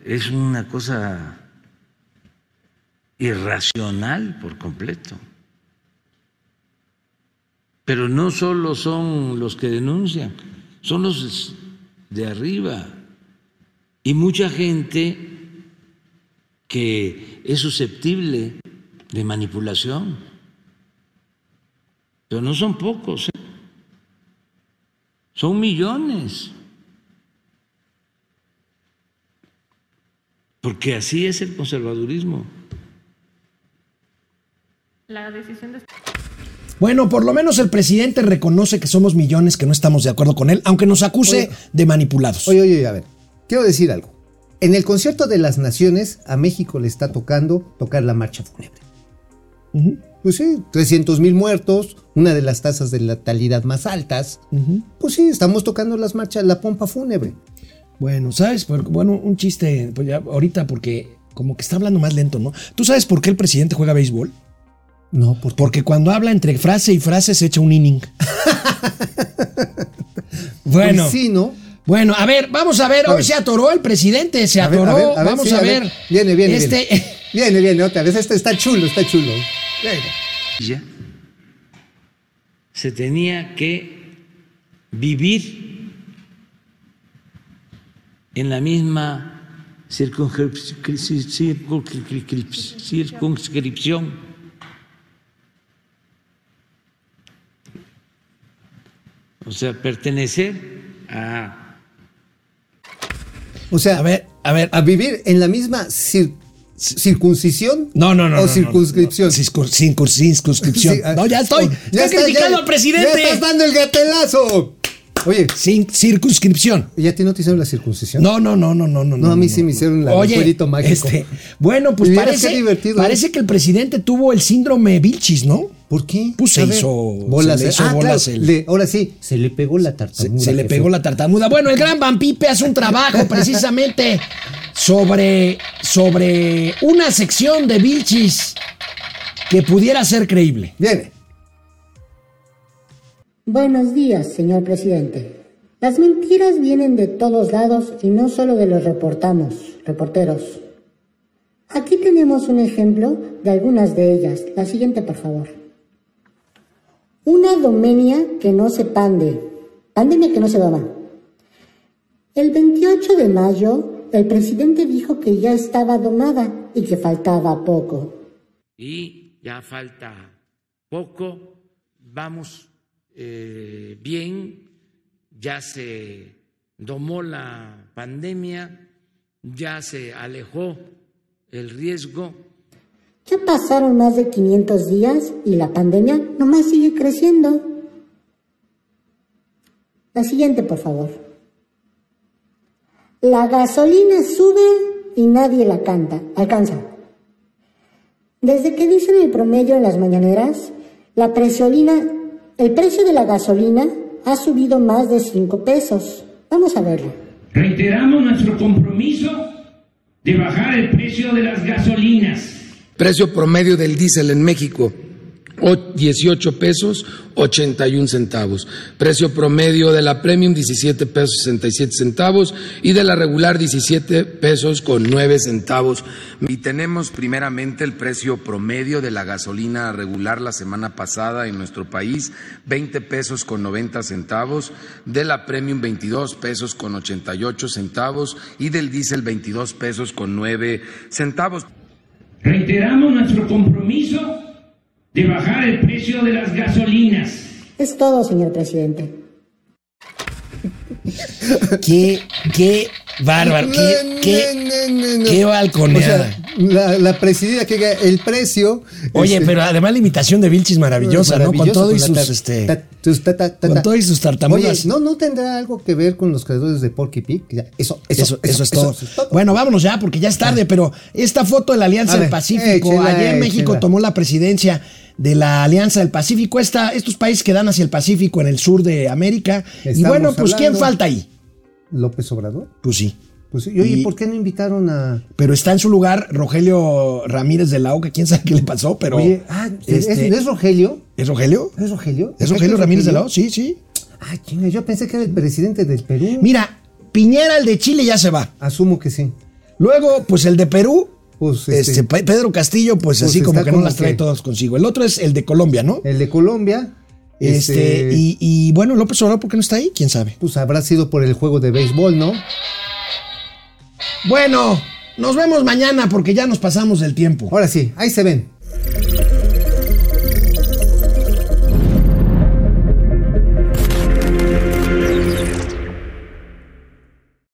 es una cosa irracional por completo. Pero no solo son los que denuncian, son los de arriba. Y mucha gente que es susceptible de manipulación. Pero no son pocos, ¿eh? son millones. Porque así es el conservadurismo. La decisión de... Bueno, por lo menos el presidente reconoce que somos millones que no estamos de acuerdo con él, aunque nos acuse Oye. de manipulados. Oye, oye, a ver, quiero decir algo. En el concierto de las naciones, a México le está tocando tocar la marcha fúnebre. Pues sí, 300 mil muertos, una de las tasas de letalidad más altas. Pues sí, estamos tocando las marchas, la pompa fúnebre. Bueno, ¿sabes? Bueno, un chiste, pues ya ahorita porque como que está hablando más lento, ¿no? ¿Tú sabes por qué el presidente juega béisbol? No, porque Porque cuando habla entre frase y frase se echa un inning. bueno, Pues sí, ¿no? bueno, a ver, vamos a ver. A Hoy ver. se atoró el presidente, se atoró. a ver, a ver, vamos sí, a ver. Viene, viene, Este, viene. Viene, viene, otra vez. Este está chulo, está chulo. Viene. ya se tenía que vivir en la misma circunscrip- circunscrip- circunscripción. O sea, pertenecer a O sea, a ver, a ver. a vivir en la misma cir- ¿Circuncisión? No, no, no. ¿O no, no, circunscripción? no, circun- circun- circunscripción. Sí, ah, no, ya estoy. oh, estoy está, criticando ya- al presidente. Ya estás dando el gatelazo. Oye, Sin circunscripción. ¿y a ti no te hicieron la circuncisión? No, no, no, no, no, no. No, a mí sí me hicieron la- el Oye, mágico. este, bueno, pues parece, divertido, parece ¿eh? que el presidente tuvo el síndrome Vilchis, ¿no? ¿Por qué? Pues se hizo- bolas. se le hizo ah, bolas claro, el- le- ahora sí, se le pegó la tartamuda. se le pegó la tartamuda. Bueno, el gran Van Pipe hace un trabajo precisamente sobre, sobre una sección de Vilchis que pudiera ser creíble. Viene. Buenos días, señor presidente. Las mentiras vienen de todos lados y no solo de los reportamos, reporteros. Aquí tenemos un ejemplo de algunas de ellas. La siguiente, por favor. Una domenia que no se pande. Pandemia que no se doma. El 28 de mayo, el presidente dijo que ya estaba domada y que faltaba poco. y ya falta poco, vamos eh, bien, ya se domó la pandemia, ya se alejó el riesgo Ya pasaron más de 500 días y la pandemia nomás sigue creciendo. La siguiente, por favor. La gasolina sube y nadie la canta, alcanza. Desde que dicen el promedio en las mañaneras, la el precio de la gasolina ha subido más de 5 pesos. Vamos a verlo. Reiteramos nuestro compromiso de bajar el precio de las gasolinas. Precio promedio del diésel en México, o- 18 pesos 81 centavos. Precio promedio de la Premium, 17 pesos 67 centavos. Y de la regular, 17 pesos con 9 centavos. Y tenemos primeramente el precio promedio de la gasolina regular la semana pasada en nuestro país, 20 pesos con 90 centavos, de la Premium 22 pesos con 88 centavos y del diésel 22 pesos con 9 centavos. Reiteramos nuestro compromiso de bajar el precio de las gasolinas. Es todo, señor presidente. Qué, qué bárbaro, qué, qué, No, no, no, no. qué O balconeada. sea, la, la presidida que el precio. Oye, este, pero además la imitación de Vilchis maravillosa, ¿no? Con todo y la sus, este... ta- ta- con todo y sus tartamudas. Oye, ¿no, ¿no tendrá algo que ver con los creadores de Porky Pig? Eso, eso, Eso, eso, es todo. eso es todo. Bueno, vámonos ya porque ya es tarde, pero esta foto de la Alianza del Pacífico, échela, ayer México échela. tomó la presidencia de la Alianza del Pacífico, esta, estos países que dan hacia el Pacífico en el sur de América. y Estamos bueno, pues ¿quién falta ahí? ¿López Obrador? Pues sí. Pues, y, oye, Y- ¿por qué no invitaron a.? Pero está en su lugar Rogelio Ramírez de la Oca, quién sabe qué le pasó, pero. Oye, ah, ¿es, este, ¿es Rogelio? ¿Es Rogelio? ¿Es Rogelio? ¿Es ¿Acá Rogelio que Ramírez de la Oca? Sí, sí. Ah, chinga, yo pensé que era el presidente del Perú. Mira, Piñera, el de Chile, ya se va. Asumo que sí. Luego, pues el de Perú, Pues, este, este, Pe- Pedro Castillo, pues, pues así como que no las trae que- todas consigo. El otro es el de Colombia, ¿no? el de Colombia. Este, y, y bueno, López Obrador, ¿por qué no está ahí? ¿Quién sabe? Pues habrá sido por el juego de béisbol, ¿no? Bueno, nos vemos mañana porque ya nos pasamos del tiempo. Ahora sí, ahí se ven.